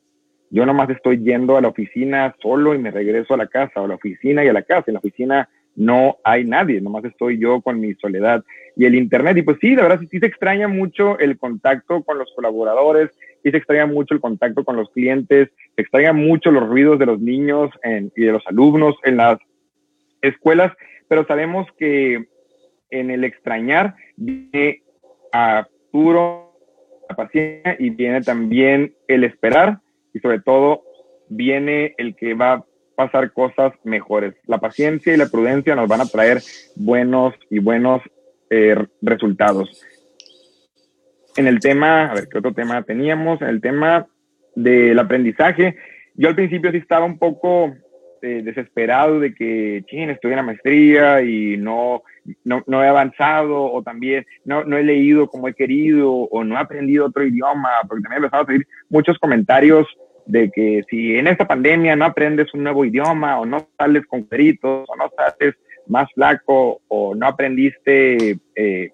Yo nomás estoy yendo a la oficina solo y me regreso a la casa, o a la oficina y a la casa. En la oficina no hay nadie, nomás estoy yo con mi soledad y el Internet. Y pues sí, la verdad sí, se extraña mucho el contacto con los colaboradores, sí se extraña mucho el contacto con los clientes, se extraña mucho los ruidos de los niños y de los alumnos en las escuelas, pero sabemos que en el extrañar viene a puro la paciencia y viene también el esperar y sobre todo viene el que va pasar cosas mejores. La paciencia y la prudencia nos van a traer buenos y buenos eh, resultados. En el tema, a ver, ¿qué otro tema teníamos? En el tema del aprendizaje, yo al principio sí estaba un poco eh, desesperado de que, ching, estoy en la maestría y no, no, he avanzado o también no, no, he leído como he querido o no he aprendido otro idioma, porque también he empezado a recibir muchos comentarios de que si en esta pandemia no aprendes un nuevo idioma o no sales con peritos o no sales más flaco o no aprendiste eh,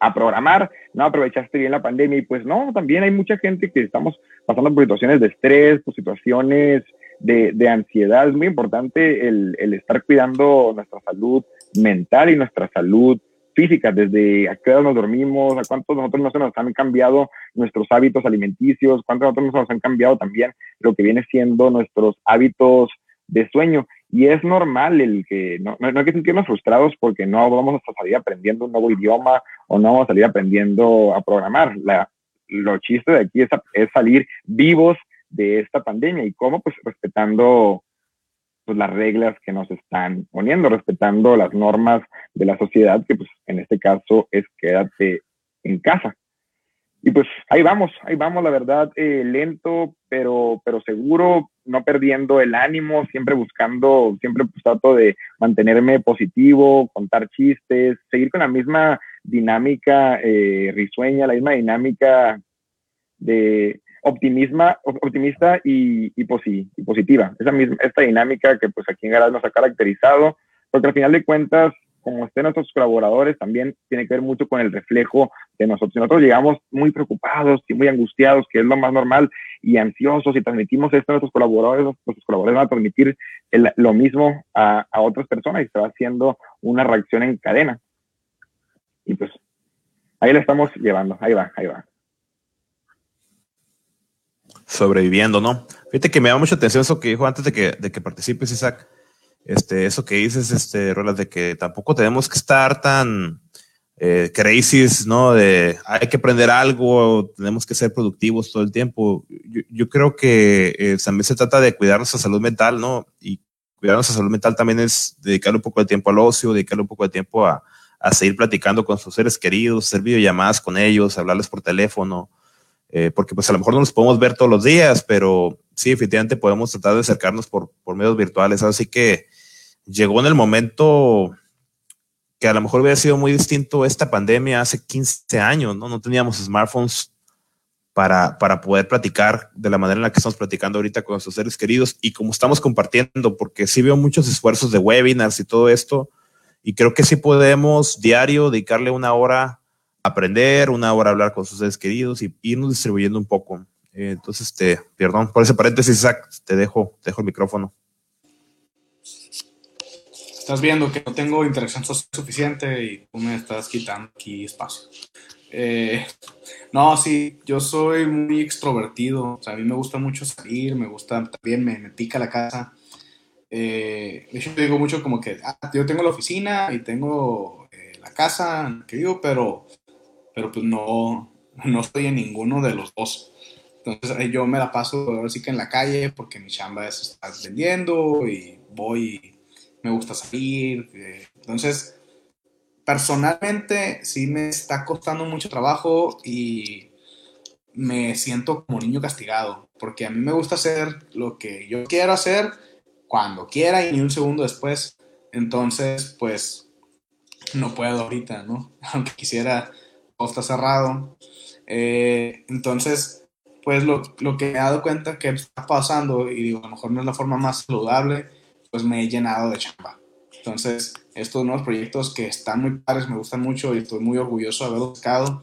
a programar, no aprovechaste bien la pandemia y pues no, también hay mucha gente que estamos pasando por situaciones de estrés, por situaciones de, de ansiedad. Es muy importante el, el estar cuidando nuestra salud mental y nuestra salud física, desde a qué hora nos dormimos, a cuántos nosotros nos han cambiado nuestros hábitos alimenticios, cuántos nosotros nos han cambiado también lo que viene siendo nuestros hábitos de sueño. Y es normal el que no, no, hay que sentirnos frustrados porque no vamos a salir aprendiendo un nuevo idioma o no vamos a salir aprendiendo a programar. La, lo chiste de aquí es, es salir vivos de esta pandemia y cómo pues respetando pues, las reglas que nos están poniendo, respetando las normas de la sociedad, que pues en este caso es quédate en casa. Y pues ahí vamos, ahí vamos, la verdad, eh, lento, pero, pero seguro, no perdiendo el ánimo, siempre buscando, siempre pues, trato de mantenerme positivo, contar chistes, seguir con la misma dinámica eh, risueña, la misma dinámica de, optimisma, optimista y, positiva. Esa misma, esta dinámica que pues aquí en Garage nos ha caracterizado, porque al final de cuentas, como estén nuestros colaboradores, también tiene que ver mucho con el reflejo de nosotros. nosotros llegamos muy preocupados y muy angustiados, que es lo más normal, y ansiosos, y transmitimos esto a nuestros colaboradores, nuestros colaboradores van a transmitir lo mismo a, a otras personas y se va haciendo una reacción en cadena. Y pues ahí la estamos llevando, ahí va, ahí va. Sobreviviendo, ¿no? Fíjate que me llama mucha atención eso que dijo antes de que, de que participes, Isaac. Este, eso que dices, este, Rolas, de que tampoco tenemos que estar tan eh, ¿no? De hay que aprender algo, tenemos que ser productivos todo el tiempo. Yo, creo que eh, también se trata de cuidar nuestra salud mental, ¿no? Y cuidar nuestra salud mental también es dedicarle un poco de tiempo al ocio, dedicarle un poco de tiempo a, a seguir platicando con sus seres queridos, hacer videollamadas con ellos, hablarles por teléfono, eh, porque pues a lo mejor no los podemos ver todos los días, pero sí, efectivamente podemos tratar de acercarnos por, por medios virtuales. Así que llegó en el momento que a lo mejor hubiera sido muy distinto esta pandemia hace 15 años, ¿no? No teníamos smartphones para, para poder platicar de la manera en la que estamos platicando ahorita con nuestros seres queridos y como estamos compartiendo, porque sí veo muchos esfuerzos de webinars y todo esto, y creo que sí podemos diario dedicarle una hora aprender, una hora hablar con sus seres queridos y irnos distribuyendo un poco. Eh, entonces, este, perdón, por ese paréntesis, Isaac, te dejo, te dejo el micrófono. Estás viendo que no tengo interacción suficiente y tú me estás quitando aquí espacio. Eh, no, sí, yo soy muy extrovertido. O sea, a mí me gusta mucho salir, me gusta también, me, me pica la casa. Eh, yo digo mucho como que ah, yo tengo la oficina y tengo eh, la casa que vivo, pero, pero pues no, no estoy en ninguno de los dos. Entonces yo me la paso así que en la calle porque mi chamba es estar vendiendo y voy y me gusta salir. Eh, entonces, personalmente sí me está costando mucho trabajo y me siento como niño castigado porque a mí me gusta hacer lo que yo quiero hacer cuando quiera y ni un segundo después. Entonces, pues no puedo ahorita, ¿no? Aunque quisiera, todo está cerrado. Eh, entonces, pues lo, lo, que he dado cuenta que está pasando, y digo, a lo mejor no es la forma más saludable, pues me he llenado de chamba. Entonces, estos nuevos proyectos que están muy padres, me gustan mucho y estoy muy orgulloso de haberlos buscado,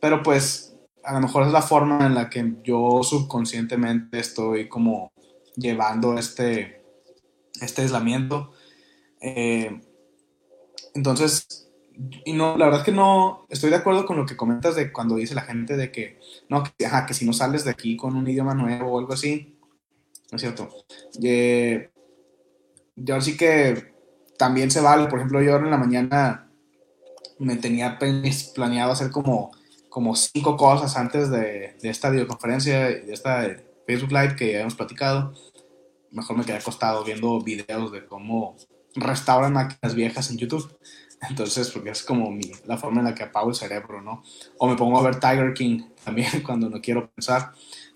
pero pues a lo mejor es la forma en la que yo subconscientemente estoy como llevando este, este aislamiento. Eh, entonces, y no, la verdad es que no, estoy de acuerdo con lo que comentas de cuando dice la gente de que, no, que, que si no sales de aquí con un idioma nuevo o algo así, ¿no es cierto? Eh, yo sí que también se vale, por ejemplo, yo ahora en la mañana me tenía planeado hacer como, como cinco cosas antes de, de esta videoconferencia, de esta Facebook Live que ya hemos platicado mejor me quedé acostado viendo videos de cómo restauran máquinas viejas en YouTube. Entonces, porque es como mi, la forma en la que apago el cerebro, ¿no? O me pongo a ver Tiger King también cuando no quiero pensar.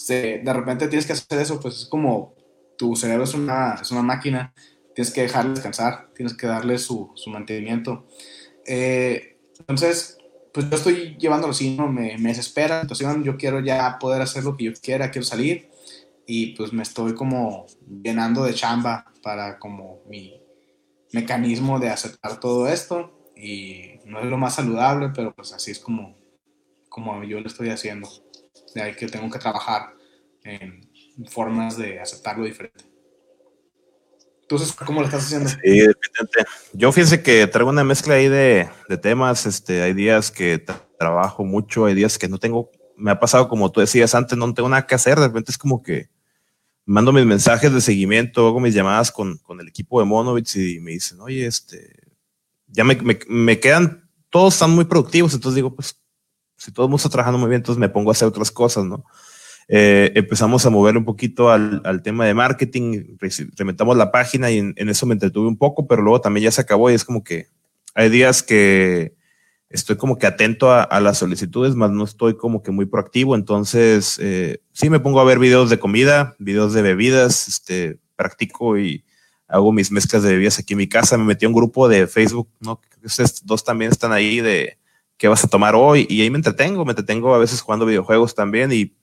de repente tienes que hacer eso, pues es como tu cerebro es una, es una máquina, tienes que dejarle descansar, tienes que darle su, su mantenimiento. Eh, entonces, pues yo estoy llevándolo así, ¿no? Me, me desespera la situación, yo quiero ya poder hacer lo que yo quiera, quiero salir y pues me estoy como llenando de chamba para como mi mecanismo de aceptar todo esto y no es lo más saludable, pero pues así es como, como yo lo estoy haciendo. De ahí que tengo que trabajar en formas de aceptarlo diferente. Entonces, ¿cómo lo estás haciendo? Sí, Yo fíjense que traigo una mezcla ahí de, de temas. Este, hay días que trabajo mucho, hay días que no tengo me ha pasado como tú decías antes, no tengo nada que hacer, de repente es como que mando mis mensajes de seguimiento, hago mis llamadas con, con el equipo de Monovitz y me dicen, oye, este, ya me, me, quedan, todos están muy productivos, entonces digo, pues, si todo el mundo está trabajando muy bien, entonces me pongo a hacer otras cosas, ¿no? Eh, empezamos a mover un poquito al, al tema de marketing, remetamos la página y en, en, eso me entretuve un poco, pero luego también ya se acabó y es como que hay días que estoy como que atento a, las solicitudes, más no estoy como que muy proactivo. Entonces, eh, sí me pongo a ver videos de comida, videos de bebidas, este, practico y hago mis mezclas de bebidas aquí en mi casa. Me metí a un grupo de Facebook, ¿no? Ustedes dos también están ahí de qué vas a tomar hoy y ahí me entretengo, me entretengo a veces jugando videojuegos también y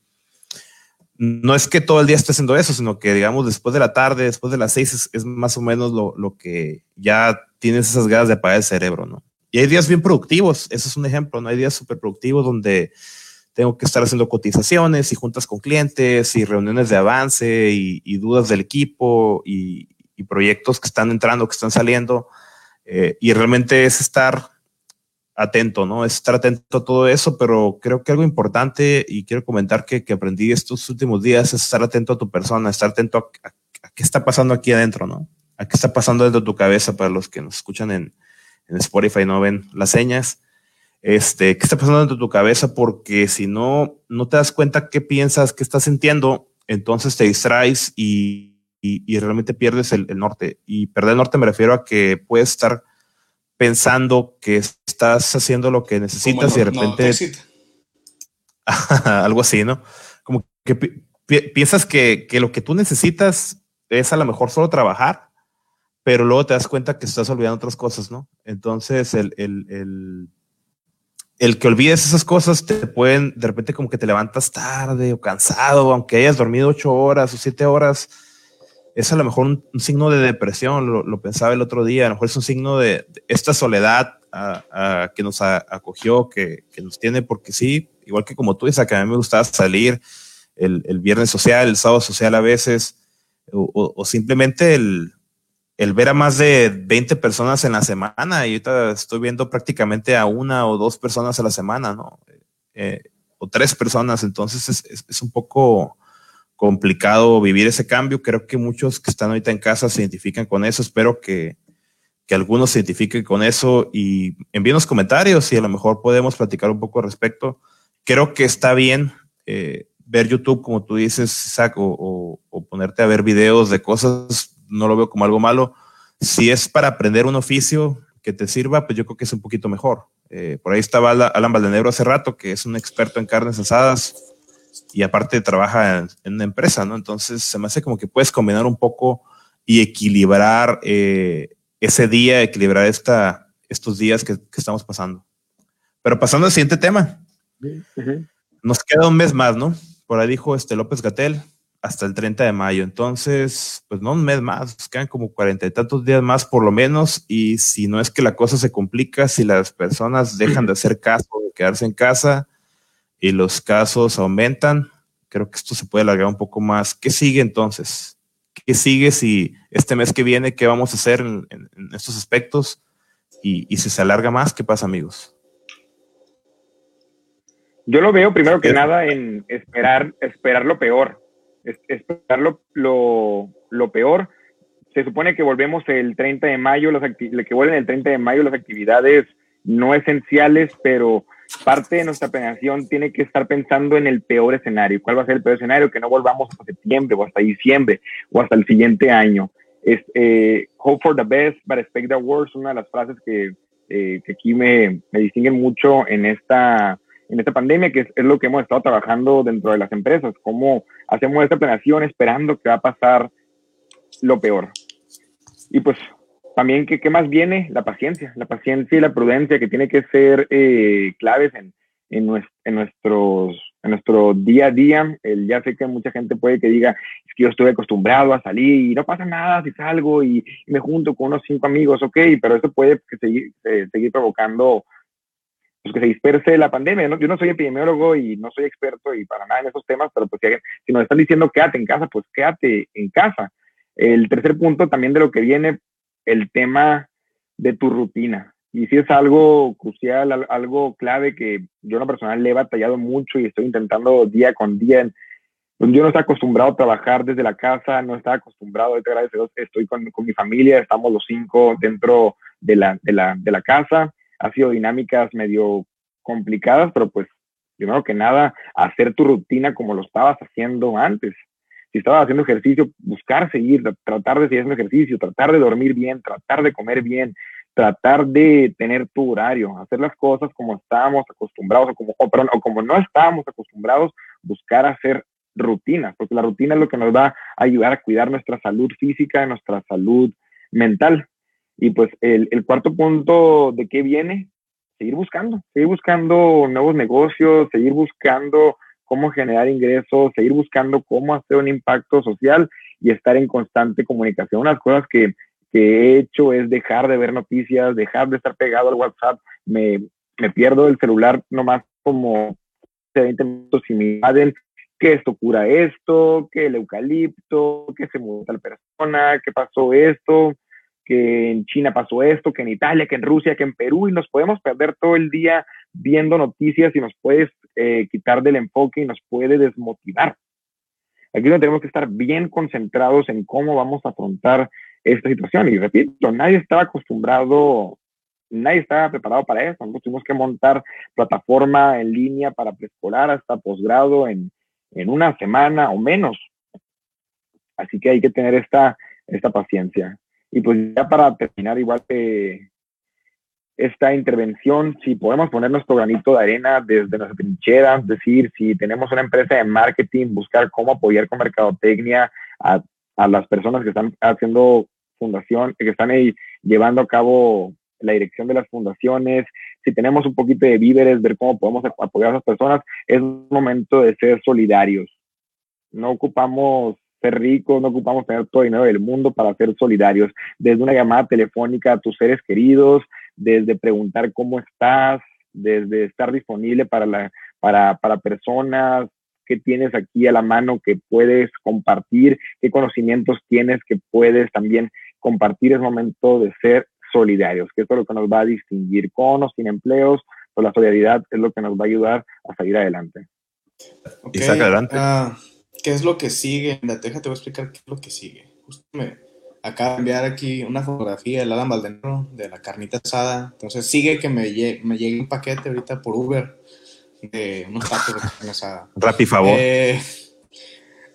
no es que todo el día esté haciendo eso, sino que digamos después de la tarde, después de las seis es, más o menos lo, lo que ya tienes esas ganas de apagar el cerebro, ¿no? Y hay días bien productivos, ese es un ejemplo, ¿no? Hay días súper productivos donde tengo que estar haciendo cotizaciones y juntas con clientes y reuniones de avance y, dudas del equipo y, proyectos que están entrando, que están saliendo. Eh, y realmente es estar atento, ¿no? Es estar atento a todo eso, pero creo que algo importante y quiero comentar que, que aprendí estos últimos días es estar atento a tu persona, estar atento a, qué está pasando aquí adentro, ¿no? A qué está pasando dentro de tu cabeza para los que nos escuchan en, en Spotify no ven las señas. Este, ¿qué está pasando dentro de tu cabeza? Porque si no, no te das cuenta qué piensas, qué estás sintiendo, entonces te distraes y, y, realmente pierdes el, el, norte. Y perder el norte me refiero a que puedes estar pensando que estás haciendo lo que necesitas y de repente... algo así, ¿no? Como que piensas que, que, lo que tú necesitas es a lo mejor solo trabajar, pero luego te das cuenta que estás olvidando otras cosas, ¿no? Entonces, el, el, el, el que olvides esas cosas te pueden, de repente como que te levantas tarde o cansado, aunque hayas dormido ocho horas o siete horas, es a lo mejor un, signo de depresión, lo, pensaba el otro día, a lo mejor es un signo de, esta soledad que nos acogió, que, nos tiene, porque sí, igual que como tú dices, que a mí me gustaba salir el, viernes social, el sábado social a veces, o, simplemente el, ver a más de 20 personas en la semana, y ahorita estoy viendo prácticamente a una o dos personas a la semana, ¿no? Eh, o tres personas, entonces es, es un poco complicado vivir ese cambio. Creo que muchos que están ahorita en casa se identifican con eso. Espero que, que algunos se identifiquen con eso y envíen los comentarios y a lo mejor podemos platicar un poco al respecto. Creo que está bien eh, ver YouTube, como tú dices, Zach, o, ponerte a ver videos de cosas, no lo veo como algo malo. Si es para aprender un oficio que te sirva, pues yo creo que es un poquito mejor. Eh, por ahí estaba Alan Valdenegro hace rato, que es un experto en carnes asadas, y aparte trabaja en, una empresa, ¿no? Entonces se me hace como que puedes combinar un poco y equilibrar eh, ese día, equilibrar esta, estos días que, estamos pasando. Pero pasando al siguiente tema. Nos queda un mes más, ¿no? Por ahí dijo este López Gatel, hasta el 30 de mayo. Entonces, pues no un mes más, quedan como cuarenta y tantos días más por lo menos. Y si no es que la cosa se complica, si las personas dejan de hacer caso, de quedarse en casa, y los casos aumentan, creo que esto se puede alargar un poco más. ¿Qué sigue entonces? ¿Qué sigue si este mes que viene, qué vamos a hacer en, estos aspectos? Y, si se alarga más, ¿qué pasa, amigos? Yo lo veo primero que nada en esperar, esperar lo peor. Esperar lo, lo, peor. Se supone que volvemos el 30 de mayo, las que vuelven el 30 de mayo las actividades no esenciales, pero parte de nuestra planeación tiene que estar pensando en el peor escenario. ¿Cuál va a ser el peor escenario? Que no volvamos hasta septiembre o hasta diciembre o hasta el siguiente año. Es, eh, hope for the best, but expect the worst, una de las frases que, eh, que aquí me, me, distinguen mucho en esta, en esta pandemia, que es, es, lo que hemos estado trabajando dentro de las empresas, cómo hacemos esta planeación esperando que va a pasar lo peor. Y pues también, ¿qué, ¿qué, más viene? La paciencia, la paciencia y la prudencia que tiene que ser eh, claves en, en, nuestros, en nuestro día a día. El, ya sé que mucha gente puede que diga, es que yo estoy acostumbrado a salir y no pasa nada si salgo y, me junto con unos cinco amigos, ok, pero eso puede seguir, seguir provocando pues, que se disperse la pandemia. ¿no? Yo no soy epidemiólogo y no soy experto y para nada en esos temas, pero pues si nos están diciendo quédate en casa, pues quédate en casa. El tercer punto también de lo que viene el tema de tu rutina. Y si es algo crucial, algo clave que yo en lo personal le he batallado mucho y estoy intentando día con día. Pues yo no estoy acostumbrado a trabajar desde la casa, no estaba acostumbrado, estoy con, con, mi familia, estamos los cinco dentro de la, de, la, de la casa. Ha sido dinámicas medio complicadas, pero pues primero que nada, hacer tu rutina como lo estabas haciendo antes si estaba haciendo ejercicio, buscar seguir, tratar de seguir haciendo ejercicio, tratar de dormir bien, tratar de comer bien, tratar de tener tu horario, hacer las cosas como estábamos acostumbrados o como, o, como no estábamos acostumbrados, buscar hacer rutinas, porque la rutina es lo que nos va a ayudar a cuidar nuestra salud física, nuestra salud mental. Y pues el, cuarto punto de qué viene, seguir buscando, seguir buscando nuevos negocios, seguir buscando cómo generar ingresos, seguir buscando cómo hacer un impacto social y estar en constante comunicación. Unas cosas que, he hecho es dejar de ver noticias, dejar de estar pegado al WhatsApp. Me, me pierdo el celular nomás como 20 minutos y me invaden. Que esto cura esto, que el eucalipto, que se mudó tal persona, que pasó esto, que en China pasó esto, que en Italia, que en Rusia, que en Perú, y nos podemos perder todo el día viendo noticias y nos puedes eh, quitar del enfoque y nos puede desmotivar. Aquí no tenemos que estar bien concentrados en cómo vamos a afrontar esta situación. Y repito, nadie estaba acostumbrado, nadie estaba preparado para eso. Nosotros tuvimos que montar plataforma en línea para preescolar hasta posgrado en, en una semana o menos. Así que hay que tener esta, esta paciencia. Y pues ya para terminar, igual que esta intervención, si podemos poner nuestro granito de arena desde nuestra trinchera, es decir, si tenemos una empresa de marketing, buscar cómo apoyar con mercadotecnia a, a las personas que están haciendo fundación, que están ahí llevando a cabo la dirección de las fundaciones, si tenemos un poquito de víveres, ver cómo podemos apoyar a esas personas, es momento de ser solidarios. No ocupamos ser ricos, no ocupamos tener todo el dinero del mundo para ser solidarios. Desde una llamada telefónica a tus seres queridos, desde preguntar cómo estás, desde estar disponible para, la, para, para personas que tienes aquí a la mano que puedes compartir, qué conocimientos tienes que puedes también compartir. Es momento de ser solidarios, que esto es lo que nos va a distinguir con o sin empleos, pues la solidaridad es lo que nos va a ayudar a salir adelante. y saca adelante. Uh, ¿Qué es lo que sigue? Déjate, te voy a explicar qué es lo que sigue. Justo me acaba de enviar aquí una fotografía del Adam Valdenero de la carnita asada. Entonces sigue que me, llegue, me llegue un paquete ahorita por Uber de unos tacos de carne asada. Rapi favor. Eh,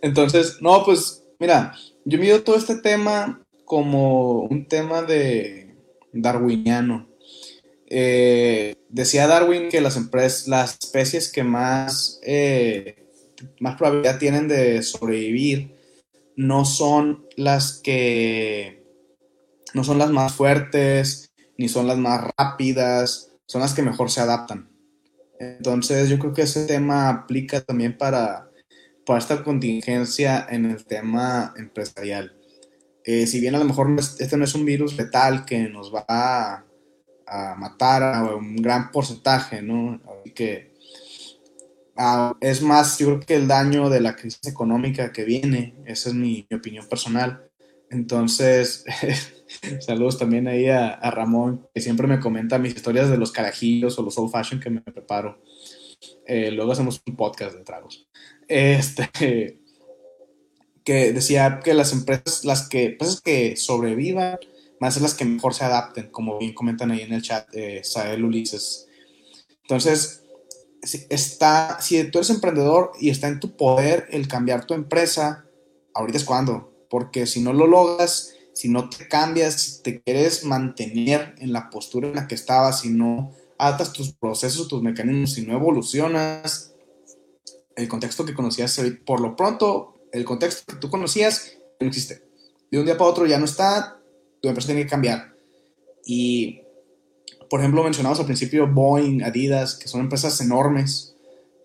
entonces, no, pues mira, yo mido todo este tema como un tema de darwiniano. Eh, decía Darwin que las, empresas, las especies que más eh, más probabilidad tienen de sobrevivir no son las que no son las más fuertes ni son las más rápidas, son las que mejor se adaptan. Entonces yo creo que ese tema aplica también para, para esta contingencia en el tema empresarial. Eh, si bien a lo mejor este no es un virus letal que nos va a, a matar a un gran porcentaje, ¿no? Así que Ah, es más, yo creo que el daño de la crisis económica que viene, esa es mi, opinión personal. Entonces, saludos también ahí a, Ramón, que siempre me comenta mis historias de los carajillos o los old fashion que me preparo. Eh, luego hacemos un podcast de tragos. Este, que decía que las empresas, las que, empresas que sobrevivan, van a ser las que mejor se adapten, como bien comentan ahí en el chat, eh, Sael Ulises. Entonces, está, si tú eres emprendedor y está en tu poder el cambiar tu empresa, ahorita es cuando, porque si no lo logras, si no te cambias, si te quieres mantener en la postura en la que estabas, si no atas tus procesos, tus mecanismos, si no evolucionas, el contexto que conocías, por lo pronto, el contexto que tú conocías no existe. De un día para otro ya no está, tu empresa tiene que cambiar. Y por ejemplo, mencionamos al principio Boeing, Adidas, que son empresas enormes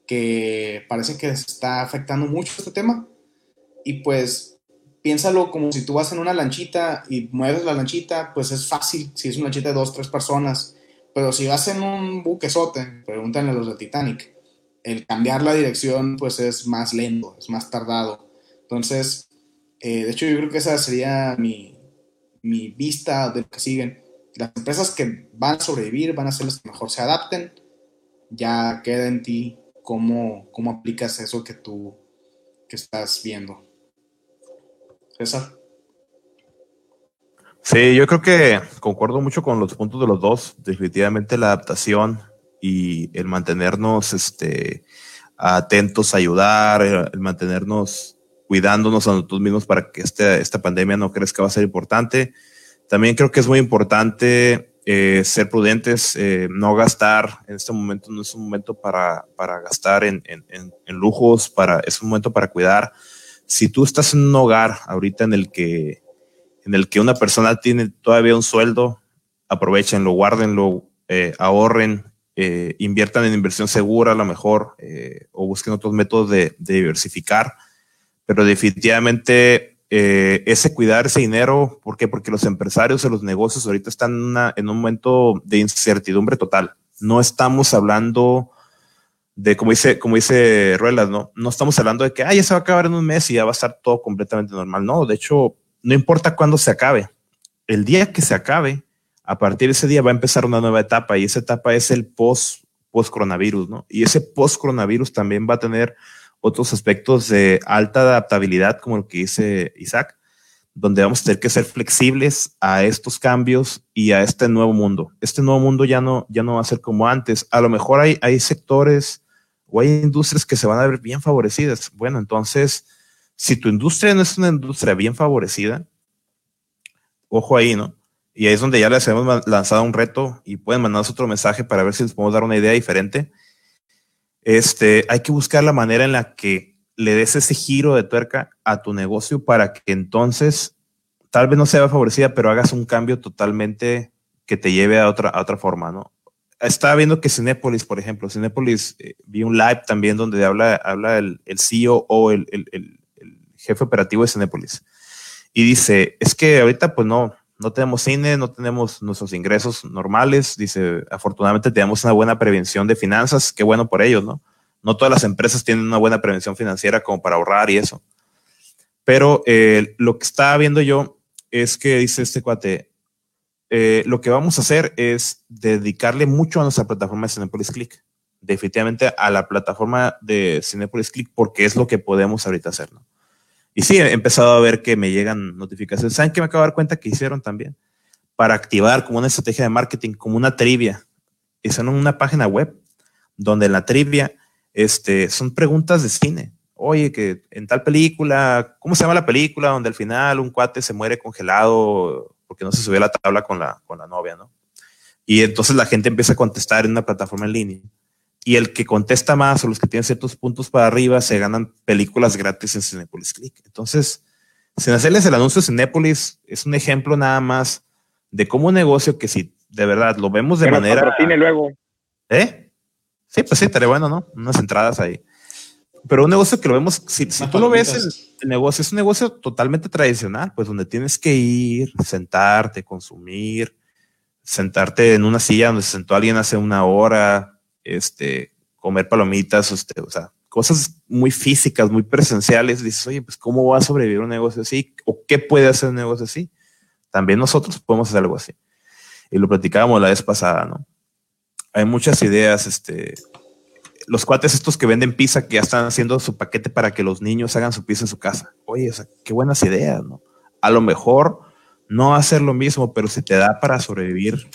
que parece que se está afectando mucho este tema. Y pues piénsalo como si tú vas en una lanchita y mueves la lanchita, pues es fácil si es una lanchita de dos, tres personas. Pero si vas en un buquesote, pregúntenle a los de Titanic, el cambiar la dirección pues es más lento, es más tardado. Entonces, eh, de hecho yo creo que esa sería mi, mi vista de lo que siguen las empresas que van a sobrevivir van a ser las que mejor se adapten. Ya queda en ti cómo, cómo aplicas eso que tú que estás viendo. César. Sí, yo creo que concuerdo mucho con los puntos de los dos. Definitivamente la adaptación y el mantenernos este, atentos a ayudar, el mantenernos cuidándonos a nosotros mismos para que este, esta pandemia no crezca va a ser importante. También creo que es muy importante eh, ser prudentes, eh, no gastar, en este momento no es un momento para, para gastar en, en, en, lujos, para, es un momento para cuidar. Si tú estás en un hogar ahorita en el que, en el que una persona tiene todavía un sueldo, aprovechenlo, guárdenlo, eh, ahorren, inviertan en inversión segura a lo mejor, o busquen otros métodos de diversificar, pero definitivamente eh, ese cuidar ese dinero, ¿por qué? Porque los empresarios de los negocios ahorita están en, un momento de incertidumbre total. No estamos hablando de, como dice, como dice Ruelas, ¿no? No estamos hablando de que, ah, ya se va a acabar en un mes y ya va a estar todo completamente normal. No, de hecho, no importa cuándo se acabe. el día que se acabe, a partir de ese día va a empezar una nueva etapa y esa etapa es el post, post coronavirus, ¿no? Y ese post coronavirus también va a tener otros aspectos de alta adaptabilidad, como lo que dice Isaac, donde vamos a tener que ser flexibles a estos cambios y a este nuevo mundo. Este nuevo mundo ya no, ya no va a ser como antes. A lo mejor hay, hay sectores o hay industrias que se van a ver bien favorecidas. Bueno, entonces, si tu industria no es una industria bien favorecida, ojo ahí, ¿no? Y ahí es donde ya les hemos lanzado un reto y pueden mandarnos otro mensaje para ver si les podemos dar una idea diferente. Este, hay que buscar la manera en la que le des ese giro de tuerca a tu negocio para que entonces tal vez no sea favorecida, pero hagas un cambio totalmente que te lleve a otra, a otra forma, ¿no? Estaba viendo que Cinepolis, por ejemplo, Cinepolis, eh, vi un live también donde habla, habla el, el CEO o el, el, el, jefe operativo de Cinepolis. Y dice, es que ahorita pues no, no tenemos cine, no tenemos nuestros ingresos normales. Dice, afortunadamente tenemos una buena prevención de finanzas, qué bueno por ellos, ¿no? No todas las empresas tienen una buena prevención financiera como para ahorrar y eso. Pero eh, lo que estaba viendo yo es que dice este cuate, eh, lo que vamos a hacer es dedicarle mucho a nuestra plataforma de Cinepolis Click. Definitivamente a la plataforma de Cinepolis Click porque es lo que podemos ahorita hacer, ¿no? Y sí, he empezado a ver que me llegan notificaciones. ¿Saben qué me acabo de dar cuenta que hicieron también? Para activar como una estrategia de marketing, como una trivia. Hicieron una página web donde en la trivia este, son preguntas de cine. Oye, que en tal película, ¿cómo se llama la película donde al final un cuate se muere congelado porque no se subió a la tabla con la, con la novia, ¿no? Y entonces la gente empieza a contestar en una plataforma en línea. Y el que contesta más o los que tienen ciertos puntos para arriba se ganan películas gratis en Cinepolis Click. Entonces, sin hacerles el anuncio de Cinepolis, es un ejemplo nada más de cómo un negocio que si de verdad lo vemos de manera. luego. ¿Eh? Sí, pues sí, estaría bueno, ¿no? Unas entradas ahí. Pero un negocio que lo vemos, si, tú lo ves, el, negocio es un negocio totalmente tradicional, pues donde tienes que ir, sentarte, consumir, sentarte en una silla donde se sentó alguien hace una hora, este, comer palomitas, este, o sea, cosas muy físicas, muy presenciales. Dices, oye, pues ¿cómo va a sobrevivir un negocio así? ¿O qué puede hacer un negocio así? También nosotros podemos hacer algo así. Y lo platicábamos la vez pasada, ¿no? hay muchas ideas, este, los cuates estos que venden pizza que ya están haciendo su paquete para que los niños hagan su pizza en su casa. Oye, o sea, qué buenas ideas, ¿no? A lo mejor no hacer lo mismo, pero si te da para sobrevivir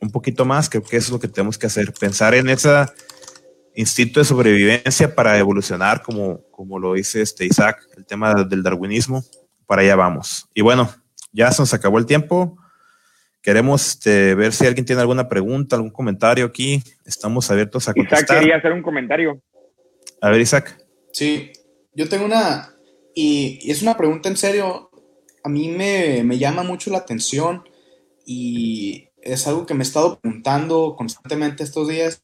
un poquito más, creo que eso es lo que tenemos que hacer, pensar en ese instinto de sobrevivencia para evolucionar, como, como lo dice este Isaac, el tema del darwinismo, para allá vamos. Y bueno, ya se nos acabó el tiempo. Queremos este, ver si alguien tiene alguna pregunta, algún comentario aquí. Estamos abiertos a contestar. Isaac quería hacer un comentario. A ver, Isaac. Sí, yo tengo una, y, es una pregunta en serio. A mí me, me, llama mucho la atención y es algo que me he estado preguntando constantemente estos días.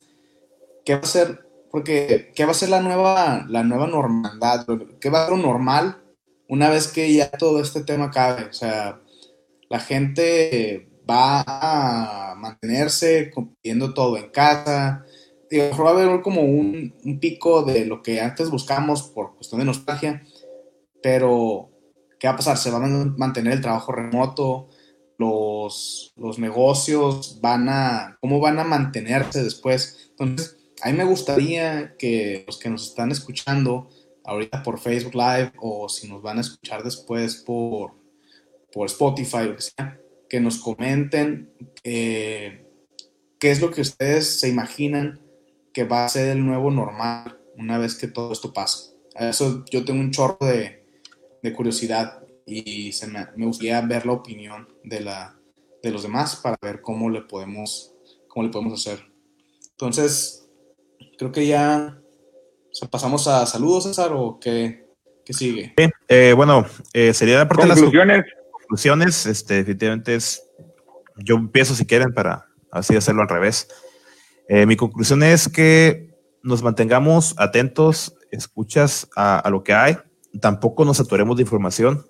¿Qué va a ser? Porque, ¿qué va a ser la nueva, la nueva normalidad? ¿Qué va a ser normal una vez que ya todo este tema acabe? O sea, la gente va a mantenerse viendo todo en casa. Digo, va a haber como un, un, pico de lo que antes buscamos por cuestión de nostalgia, pero ¿qué va a pasar? Se va a mantener el trabajo remoto, los, los negocios van a, ¿cómo van a mantenerse después? Entonces, a mí me gustaría que los que nos están escuchando ahorita por Facebook Live o si nos van a escuchar después por, por Spotify lo que sea, que nos comenten eh, qué es lo que ustedes se imaginan que va a ser el nuevo normal una vez que todo esto pase. Eso yo tengo un chorro de, curiosidad y se me, gustaría ver la opinión de, la, de los demás para ver cómo le podemos, cómo le podemos hacer. Entonces, creo que ya pasamos a saludos, César, o qué, qué sigue. Eh, bueno, eh, sería la parte de las conclusiones conclusiones, este, definitivamente es, yo empiezo si quieren para así hacerlo al revés. Eh, mi conclusión es que nos mantengamos atentos, escuchas a, lo que hay, tampoco nos saturemos de información,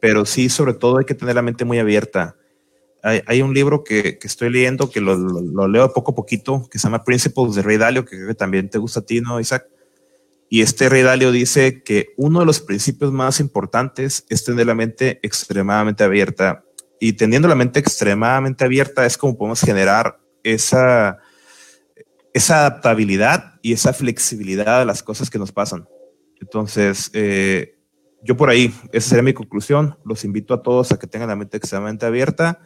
pero sí, sobre todo, hay que tener la mente muy abierta. Hay, hay un libro que, que, estoy leyendo, que lo, lo, leo poco a poquito, que se llama Principles de Rey Dalio, que creo que también te gusta a ti, ¿no, Isaac? Y este rey Dalio dice que uno de los principios más importantes es tener la mente extremadamente abierta. y teniendo la mente extremadamente abierta es como podemos generar esa, esa adaptabilidad y esa flexibilidad a las cosas que nos pasan. Entonces, eh, yo por ahí, esa sería mi conclusión. Los invito a todos a que tengan la mente extremadamente abierta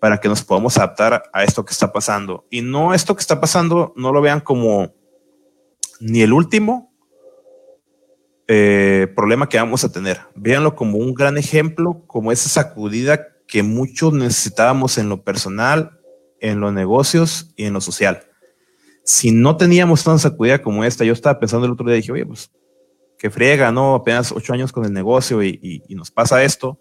para que nos podamos adaptar a esto que está pasando. Y no esto que está pasando, no lo vean como ni el último eh, problema que vamos a tener. Véanlo como un gran ejemplo, como esa sacudida que muchos necesitábamos en lo personal, en los negocios y en lo social. Si no teníamos una sacudida como esta, yo estaba pensando el otro día, dije, oye, pues que friega, ¿no? Apenas ocho años con el negocio y, nos pasa esto.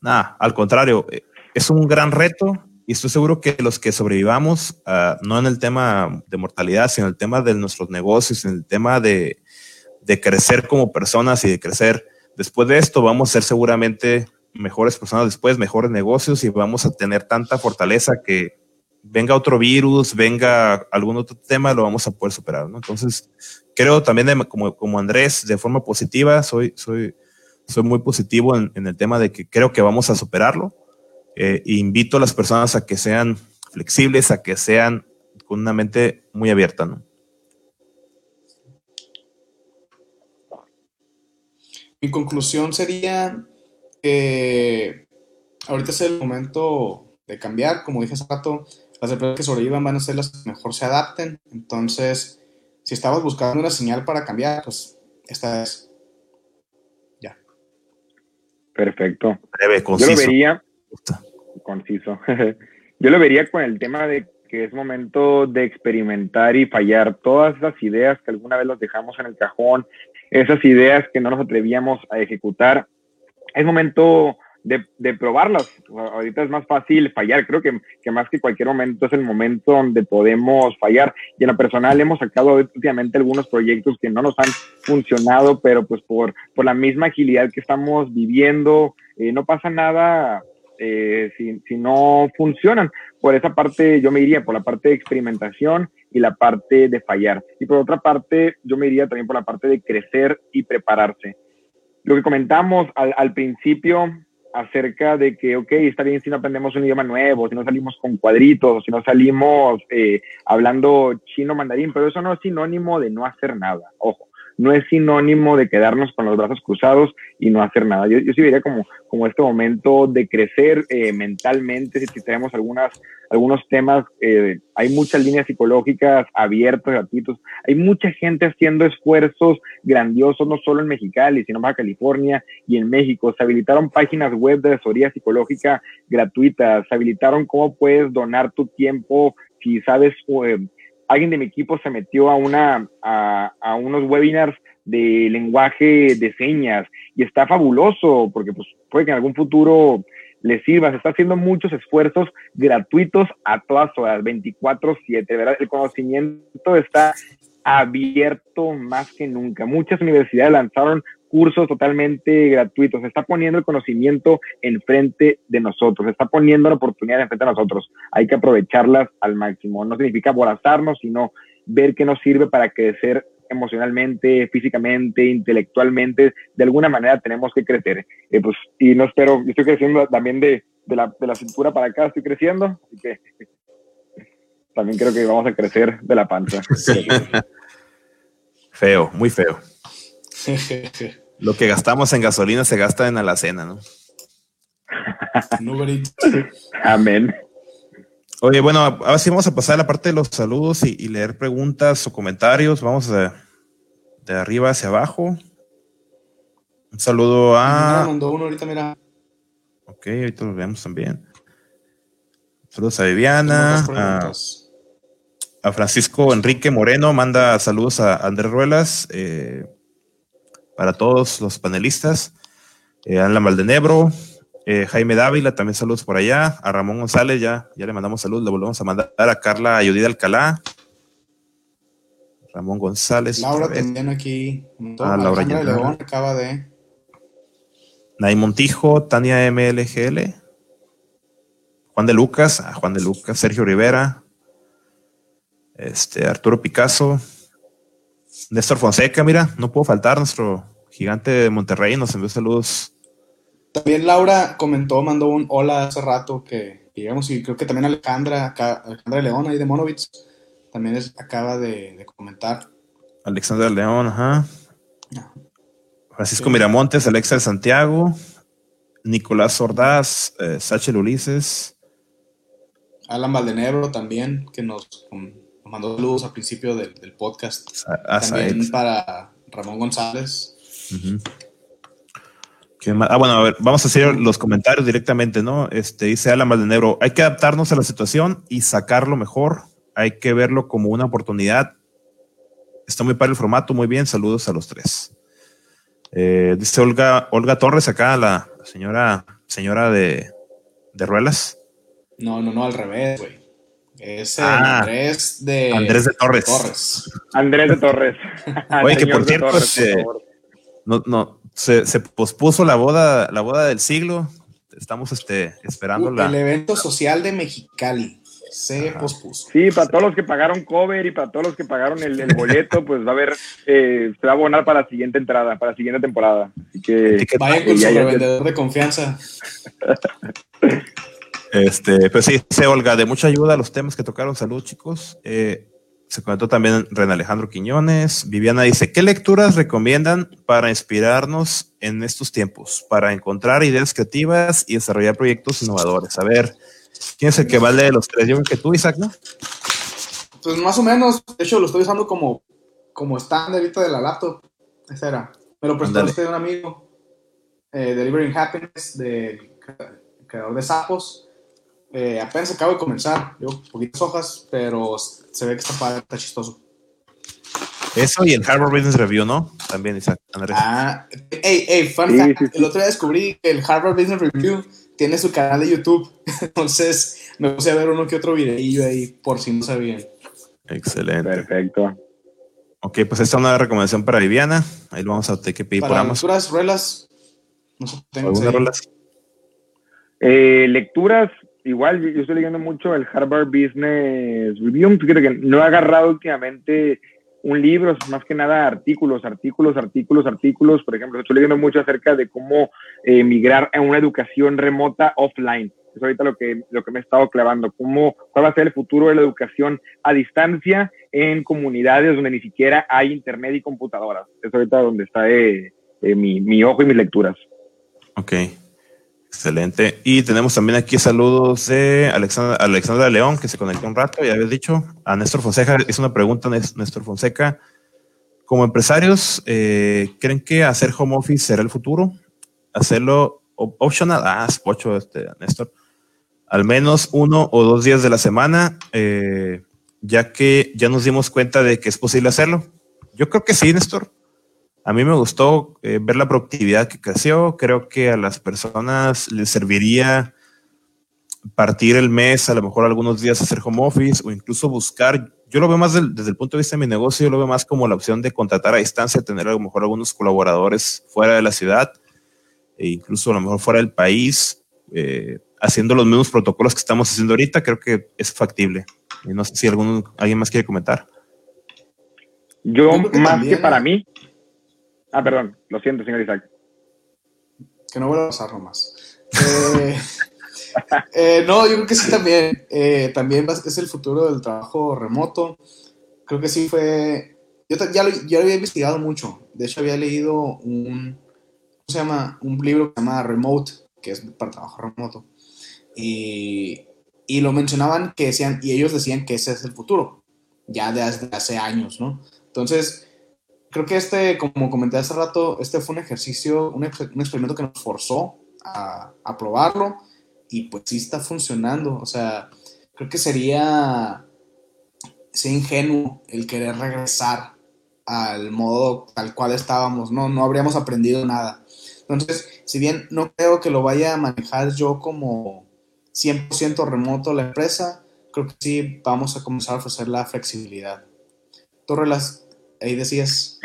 Nada, al contrario, eh, es un gran reto y estoy seguro que los que sobrevivamos, ah, no en el tema de mortalidad, sino en el tema de nuestros negocios, en el tema de, de crecer como personas y de crecer después de esto, vamos a ser seguramente mejores personas después, mejores negocios y vamos a tener tanta fortaleza que venga otro virus, venga algún otro tema, lo vamos a poder superar. Entonces, creo también como, como Andrés, de forma positiva, soy, soy, soy muy positivo en, el tema de que creo que vamos a superarlo. Eh, invito a las personas a que sean flexibles, a que sean con una mente muy abierta. Mi conclusión sería que ahorita es el momento de cambiar, como dije hace rato, las empresas que sobrevivan van a ser las que mejor se adapten. Entonces, si estabas buscando una señal para cambiar, pues esta es. Ya. Perfecto. Breve, conciso. Yo lo vería. Conciso. Yo lo vería con el tema de que es momento de experimentar y fallar todas esas ideas que alguna vez las dejamos en el cajón, esas ideas que no nos atrevíamos a ejecutar. Es momento de, probarlas. Ahorita es más fácil fallar. Creo que, que, más que cualquier momento es el momento donde podemos fallar. Y en lo personal hemos sacado últimamente algunos proyectos que no nos han funcionado, pero pues por, por la misma agilidad que estamos viviendo, eh, no pasa nada eh, si, si no funcionan. Por esa parte yo me iría por la parte de experimentación y la parte de fallar. Y por otra parte yo me iría también por la parte de crecer y prepararse. Lo que comentamos al principio acerca de que, ok, está bien si no aprendemos un idioma nuevo, si no salimos con cuadritos, si no salimos eh, hablando chino mandarín, pero eso no es sinónimo de no hacer nada. Ojo, no es sinónimo de quedarnos con los brazos cruzados y no hacer nada. Yo, yo sí vería como, como este momento de crecer eh, mentalmente, si tenemos algunas, algunos temas, eh, hay muchas líneas psicológicas abiertas, gratuitos, hay mucha gente haciendo esfuerzos grandiosos, no solo en Mexicali, sino en Baja California y en México. Se habilitaron páginas web de asesoría psicológica gratuitas, se habilitaron cómo puedes donar tu tiempo si sabes eh, alguien de mi equipo se metió a, una, a, unos webinars de lenguaje de señas y está fabuloso porque pues puede que en algún futuro le sirva. Se está haciendo muchos esfuerzos gratuitos a todas horas, 24/7, ¿verdad? El conocimiento está abierto más que nunca. Muchas universidades lanzaron cursos totalmente gratuitos. Se está poniendo el conocimiento enfrente de nosotros, se está poniendo la oportunidad enfrente de nosotros. Hay que aprovecharlas al máximo. No significa aborazarnos, sino ver qué nos sirve para crecer emocionalmente, físicamente, intelectualmente. De alguna manera tenemos que crecer. Eh, pues, y no espero, yo estoy creciendo también de, de, la, de la cintura para acá, estoy creciendo, así que también creo que vamos a crecer de la panza. feo, muy feo. Lo que gastamos en gasolina se gasta en alacena, ¿no? Amén. Oye, bueno, ahora sí vamos a pasar a la parte de los saludos y, leer preguntas o comentarios. Vamos de, de, arriba hacia abajo. Un saludo a. mandó uno ahorita, mira. Ok, ahorita lo vemos también. Saludos a Viviana. A, a, Francisco Enrique Moreno manda saludos a Andrés Ruelas. Eh, para todos los panelistas. Eh, Anla Maldenebro, eh, Jaime Dávila, también saludos por allá. A Ramón González, ya, ya le mandamos saludos. Le volvemos a mandar a Carla Ayudida Alcalá. Ramón González. Laura también aquí. Ah, Laura León acaba de. Nay Montijo, Tania MLGL. Juan de Lucas, ah, Juan de Lucas, Sergio Rivera, este, Arturo Picasso, Néstor Fonseca, mira, no puedo faltar, nuestro gigante de Monterrey nos envió saludos También Laura comentó, mandó un hola hace rato que llegamos y creo que también Alejandra, Alejandra León ahí de Monovitz también acaba de, comentar. Alexandra León, ajá. Francisco Miramontes, Alexa de Santiago, Nicolás Ordaz, eh, Sachel Ulises. Alan Valdenebro también, que nos, mandó luz al principio del, podcast. también para Ramón González. Ah, bueno, a ver, vamos a hacer los comentarios directamente, ¿no? Este, dice Alan Valdenebro, hay que adaptarnos a la situación y sacarlo mejor. Hay que verlo como una oportunidad. Está muy para el formato, muy bien. Saludos a los tres. Eh, dice Olga, Olga Torres acá, la señora, señora de, de Ruelas. No, no, no, al revés, güey. Es ah, Andrés de Andrés de Torres. Andrés de Torres. Oye, que por cierto, este, no, no, se, se, pospuso la boda, la boda del siglo. Estamos este, esperando la. El evento social de Mexicali se pospuso. Sí, para todos los que pagaron cover y para todos los que pagaron el, boleto, pues va a haber, eh, se va a abonar para la siguiente entrada, para la siguiente temporada. Así que. Vayan con su vendedor de confianza. Este, pues sí, se Olga, de mucha ayuda a los temas que tocaron. Salud, chicos. Eh, se comentó también Ren Alejandro Quiñones. Viviana dice, ¿qué lecturas recomiendan para inspirarnos en estos tiempos? Para encontrar ideas creativas y desarrollar proyectos innovadores. A ver, ¿quién es el que vale de los tres? Yo creo que tú, Isaac, ¿no? Pues más o menos. De hecho, lo estoy usando como, como estándar ahorita de la laptop. Esa era. Me lo prestó usted un amigo. Eh, Delivering Happiness, del creador de Sapos. Eh, apenas acabo de comenzar. Llevo poquitas hojas, pero se ve que está, está chistoso. Eso y el Harvard Business Review, ¿no? También, Isaac. Andrés. Ah, hey, hey, fun El otro día descubrí que el Harvard Business Review tiene su canal de YouTube. Entonces me puse a ver uno que otro videillo ahí, por si no sabían. Excelente. Perfecto. Ok, pues esta es una recomendación para Viviana. Ahí lo vamos a tener que pedir por Amazon. lecturas, ruelas. No sé, ¿Algunas Eh, lecturas, igual yo estoy leyendo mucho el Harvard Business Review, que no he agarrado últimamente un libro, más que nada artículos, artículos, artículos, artículos. Por ejemplo, estoy leyendo mucho acerca de cómo eh, migrar a una educación remota offline. Es ahorita lo que, lo que me he estado clavando, cómo, cuál va a ser el futuro de la educación a distancia en comunidades donde ni siquiera hay internet y computadoras. Es ahorita donde está eh, eh, mi, mi ojo y mis lecturas. Ok. Excelente. Y tenemos también aquí saludos de Alexandra, Alexandra León, que se conectó un rato, ya habías dicho. A Néstor Fonseca, es una pregunta, Néstor Fonseca. Como empresarios, eh, ¿creen que hacer home office será el futuro? ¿Hacerlo optional? Ah, es pocho, este, Néstor. Al menos uno o dos días de la semana, eh, ya que ya nos dimos cuenta de que es posible hacerlo. Yo creo que sí, Néstor. A mí me gustó eh, ver la productividad que creció. Creo que a las personas les serviría partir el mes, a lo mejor algunos días hacer home office o incluso buscar. Yo lo veo más desde el punto de vista de mi negocio, yo lo veo más como la opción de contratar a distancia, tener a lo mejor algunos colaboradores fuera de la ciudad e incluso a lo mejor fuera del país, eh, haciendo los mismos protocolos que estamos haciendo ahorita. Creo que es factible. Y no sé si algún, alguien más quiere comentar. Yo, más que para mí, Ah, perdón, lo siento, señor Isaac. Que no vuelva a pasar nomás. Eh, eh, no, yo creo que sí también. Eh, también es el futuro del trabajo remoto. Creo que sí fue. Yo ya lo, había investigado mucho. De hecho, había leído un. ¿Cómo se llama? Un libro que se llama Remote, que es para trabajo remoto. Y, y lo mencionaban que decían, y ellos decían que ese es el futuro, ya desde hace años, ¿no? Entonces, creo que este, como comenté hace rato, este fue un ejercicio, un, experimento que nos forzó a, probarlo y pues sí está funcionando. O sea, creo que sería, sería ingenuo el querer regresar al modo tal cual estábamos, no, no habríamos aprendido nada. Entonces, si bien no creo que lo vaya a manejar yo como 100% remoto la empresa, creo que sí vamos a comenzar a ofrecer la flexibilidad. Torrelas, ahí decías.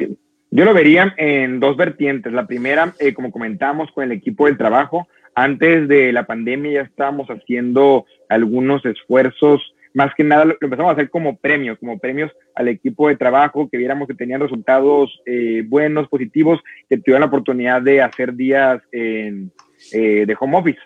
Yo lo vería en dos vertientes. La primera, eh, como comentamos con el equipo del trabajo, antes de la pandemia ya estábamos haciendo algunos esfuerzos, más que nada lo empezamos a hacer como premios, como premios al equipo de trabajo, que viéramos que tenían resultados eh, buenos, positivos, que tuvieran la oportunidad de hacer días en, eh, de home office.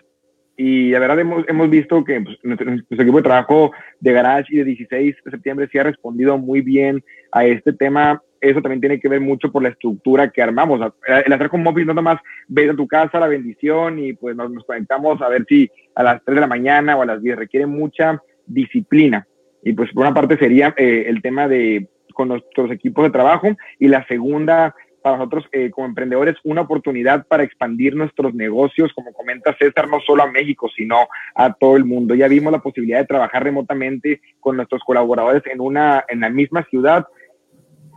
Y la verdad hemos, hemos visto que pues, nuestro, equipo de trabajo de Garage y de 16 de septiembre sí ha respondido muy bien a este tema. Eso también tiene que ver mucho por la estructura que armamos. El hacer home office no nomás ves a tu casa la bendición y pues nos, nos conectamos a ver si a las 3 de la mañana o a las 10 requiere mucha disciplina. Y pues por una parte sería eh, el tema de con nuestros equipos de trabajo y la segunda para nosotros eh, como emprendedores una oportunidad para expandir nuestros negocios, como comenta César, no solo a México, sino a todo el mundo. Ya vimos la posibilidad de trabajar remotamente con nuestros colaboradores en, una, en la misma ciudad.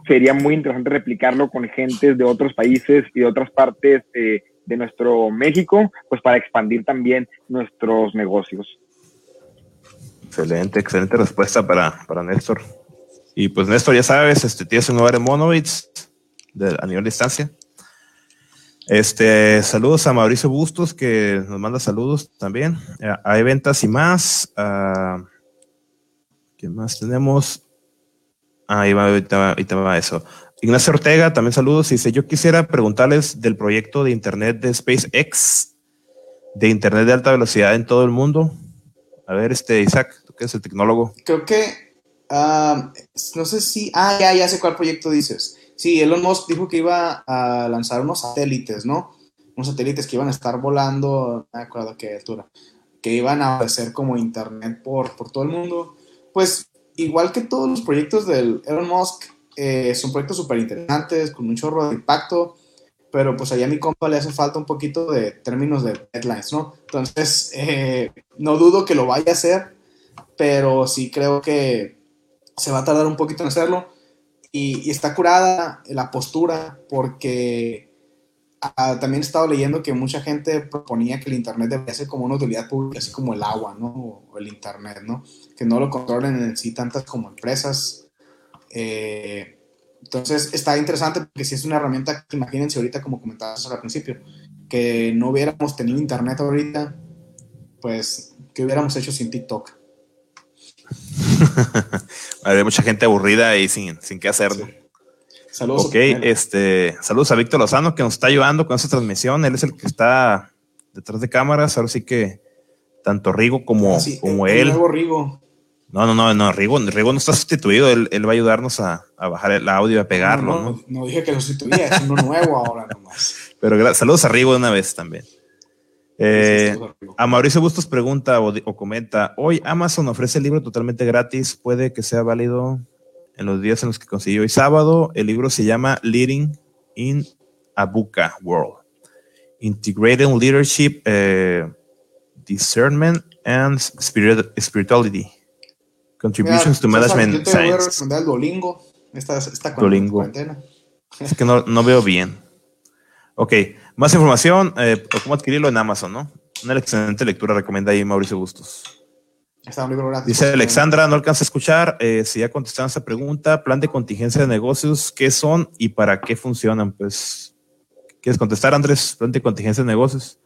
Sería muy interesante replicarlo con gentes de otros países y de otras partes eh, de nuestro México, pues para expandir también nuestros negocios. Excelente, excelente respuesta para, para Néstor. Y pues Néstor, ya sabes, este, tienes un lugar en Monobits a nivel de distancia. Este, saludos a Mauricio Bustos, que nos manda saludos también. Eh, hay ventas y más. Uh, ¿Qué más tenemos? Ahí va, ahorita, va eso. Ignacio Ortega, también saludos. Dice, yo quisiera preguntarles del proyecto de Internet de SpaceX, de Internet de alta velocidad en todo el mundo. A ver, este, Isaac, tú que eres el tecnólogo. Creo que, uh, no sé si, ah, ya, ya sé cuál proyecto dices. Sí, Elon Musk dijo que iba a lanzar unos satélites, ¿no? Unos satélites que iban a estar volando, no me acuerdo qué altura, que iban a ofrecer como internet por, por todo el mundo. Pues igual que todos los proyectos del Elon Musk, eh, son proyectos súper interesantes, con un chorro de impacto, pero pues allá a mi compa le hace falta un poquito de términos de deadlines, ¿no? Entonces, eh, no dudo que lo vaya a hacer, pero sí creo que se va a tardar un poquito en hacerlo. Y, está curada la postura porque ah, también he estado leyendo que mucha gente proponía que el Internet debería ser como una utilidad pública, así como el agua, ¿no? O el Internet, ¿no? Que no lo controlen en sí tantas como empresas. Eh, entonces está interesante porque si es una herramienta, imagínense ahorita como comentabas al principio, que no hubiéramos tenido Internet ahorita, pues, ¿qué hubiéramos hecho sin TikTok? Hay mucha gente aburrida y sin, sin qué hacerlo. Saludos. Ok, este, saludos a Víctor Lozano que nos está ayudando con esta transmisión. Él es el que está detrás de cámaras. Ahora sí que tanto Rigo como, ah, como él. Rigo. No, no, no, no, Rigo, Rigo no está sustituido. Él, él va a ayudarnos a, a, bajar el audio y a pegarlo. No, no, dije que lo sustituía, es uno nuevo ahora nomás. Pero saludos a Rigo de una vez también. Eh, a Mauricio Bustos pregunta o, comenta, hoy Amazon ofrece el libro totalmente gratis, puede que sea válido en los días en los que consiguió hoy sábado. El libro se llama Leading in Abuka World. Integrating Leadership, eh, Discernment and Spirituality. Contributions to Management yo te Voy a recomendar el Duolingo. Esta, esta cuarentena. Es que no, no veo bien. Ok, más información, eh, cómo adquirirlo en Amazon, ¿no? Una excelente lectura recomienda ahí Mauricio Bustos. Está un libro gratis. Dice Alexandra, no alcanza a escuchar, eh, si ya contestaron esa pregunta, plan de contingencia de negocios, ¿qué son y para qué funcionan? Pues, ¿quieres contestar, Andrés? Plan de contingencia de negocios.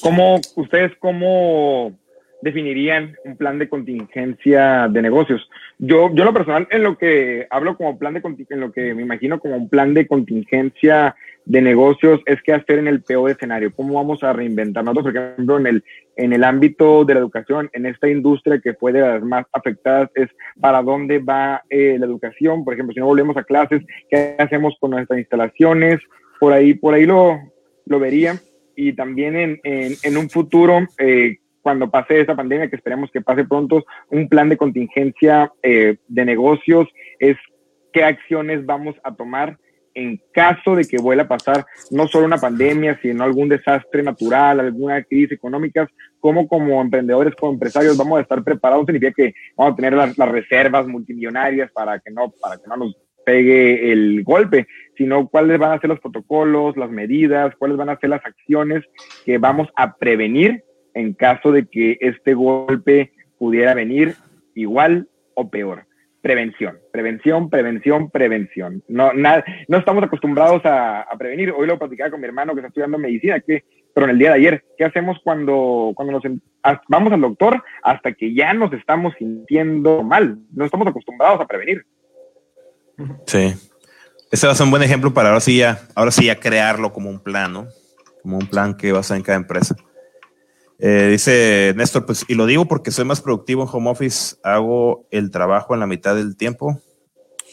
¿Cómo, ustedes cómo definirían un plan de contingencia de negocios. Yo, yo lo personal, en lo que hablo como plan de en lo que me imagino como un plan de contingencia de negocios es qué hacer en el peor escenario, cómo vamos a reinventar. Nosotros, por ejemplo, en el, en el ámbito de la educación, en esta industria que fue de más afectadas, es para dónde va eh, la educación. Por ejemplo, si no volvemos a clases, ¿qué hacemos con nuestras instalaciones? Por ahí, por ahí lo, lo vería. Y también en, en, en un futuro, eh, cuando pase esta pandemia, que esperemos que pase pronto, un plan de contingencia eh, de negocios es qué acciones vamos a tomar en caso de que vuelva a pasar no solo una pandemia, sino algún desastre natural, alguna crisis económica, cómo como emprendedores, como empresarios vamos a estar preparados, significa que vamos a tener las, las reservas multimillonarias para que no, para que no nos pegue el golpe, sino cuáles van a ser los protocolos, las medidas, cuáles van a ser las acciones que vamos a prevenir en caso de que este golpe pudiera venir igual o peor. Prevención, prevención, prevención, prevención. No, nada, no estamos acostumbrados a, prevenir. Hoy lo platicaba con mi hermano que está estudiando medicina, que, pero en el día de ayer, ¿qué hacemos cuando, cuando nos vamos al doctor hasta que ya nos estamos sintiendo mal? No estamos acostumbrados a prevenir. Sí. Ese va a ser un buen ejemplo para ahora sí ya, ahora sí ya crearlo como un plan, ¿no? Como un plan que va a ser en cada empresa. Eh, dice Néstor, pues, y lo digo porque soy más productivo en home office, hago el trabajo en la mitad del tiempo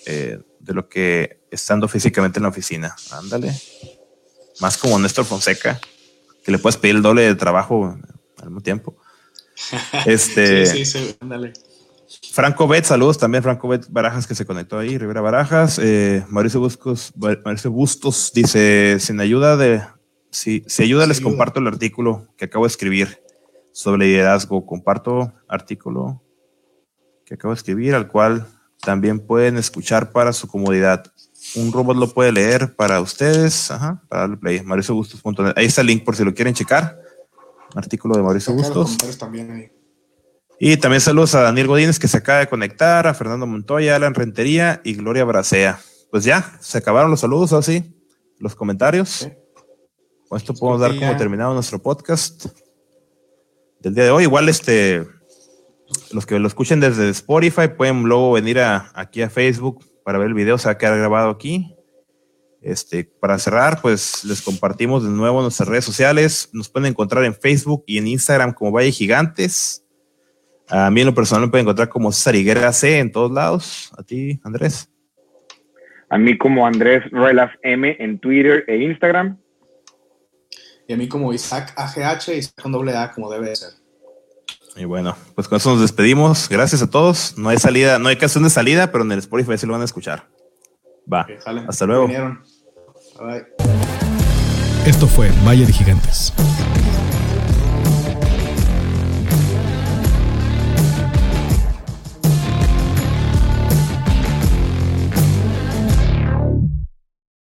eh, de lo que estando físicamente en la oficina. Ándale. Más como Néstor Fonseca, que le puedes pedir el doble de trabajo al mismo tiempo. Este, sí, sí, sí, ándale. Franco Bet, saludos también, Franco Bet Barajas que se conectó ahí, Rivera Barajas. Eh, Mauricio, Bustos, Mauricio Bustos dice, sin ayuda de, si, si ayuda les comparto el artículo que acabo de escribir sobre liderazgo. Comparto artículo que acabo de escribir, al cual también pueden escuchar para su comodidad. Un robot lo puede leer para ustedes, ajá, para darle play. MauricioBustos.net. Ahí está el link por si lo quieren checar. artículo de Mauricio Bustos. También ahí. Y también saludos a Daniel Godínez que se acaba de conectar, a Fernando Montoya, Alan Rentería y Gloria Bracea. Pues ya, se acabaron los saludos, así, los comentarios. Con esto podemos dar como terminado nuestro podcast del día de hoy. Igual este, los que lo escuchen desde Spotify pueden luego venir a, aquí a Facebook para ver el video, se va a quedar grabado aquí. Este, para cerrar, pues les compartimos de nuevo nuestras redes sociales. Nos pueden encontrar en Facebook y en Instagram como Valle Gigantes. A mí en lo personal me pueden encontrar como César C en todos lados. A ti, Andrés. A mí como Andrés Ruelas M en Twitter e Instagram. Y a mí como Isaac AGH, Isaac con doble A como debe ser. Y bueno, pues con eso nos despedimos. Gracias a todos. No hay salida, no hay canción de salida, pero en el Spotify sí lo van a escuchar. Va. Hasta luego. Esto fue Valle de Gigantes.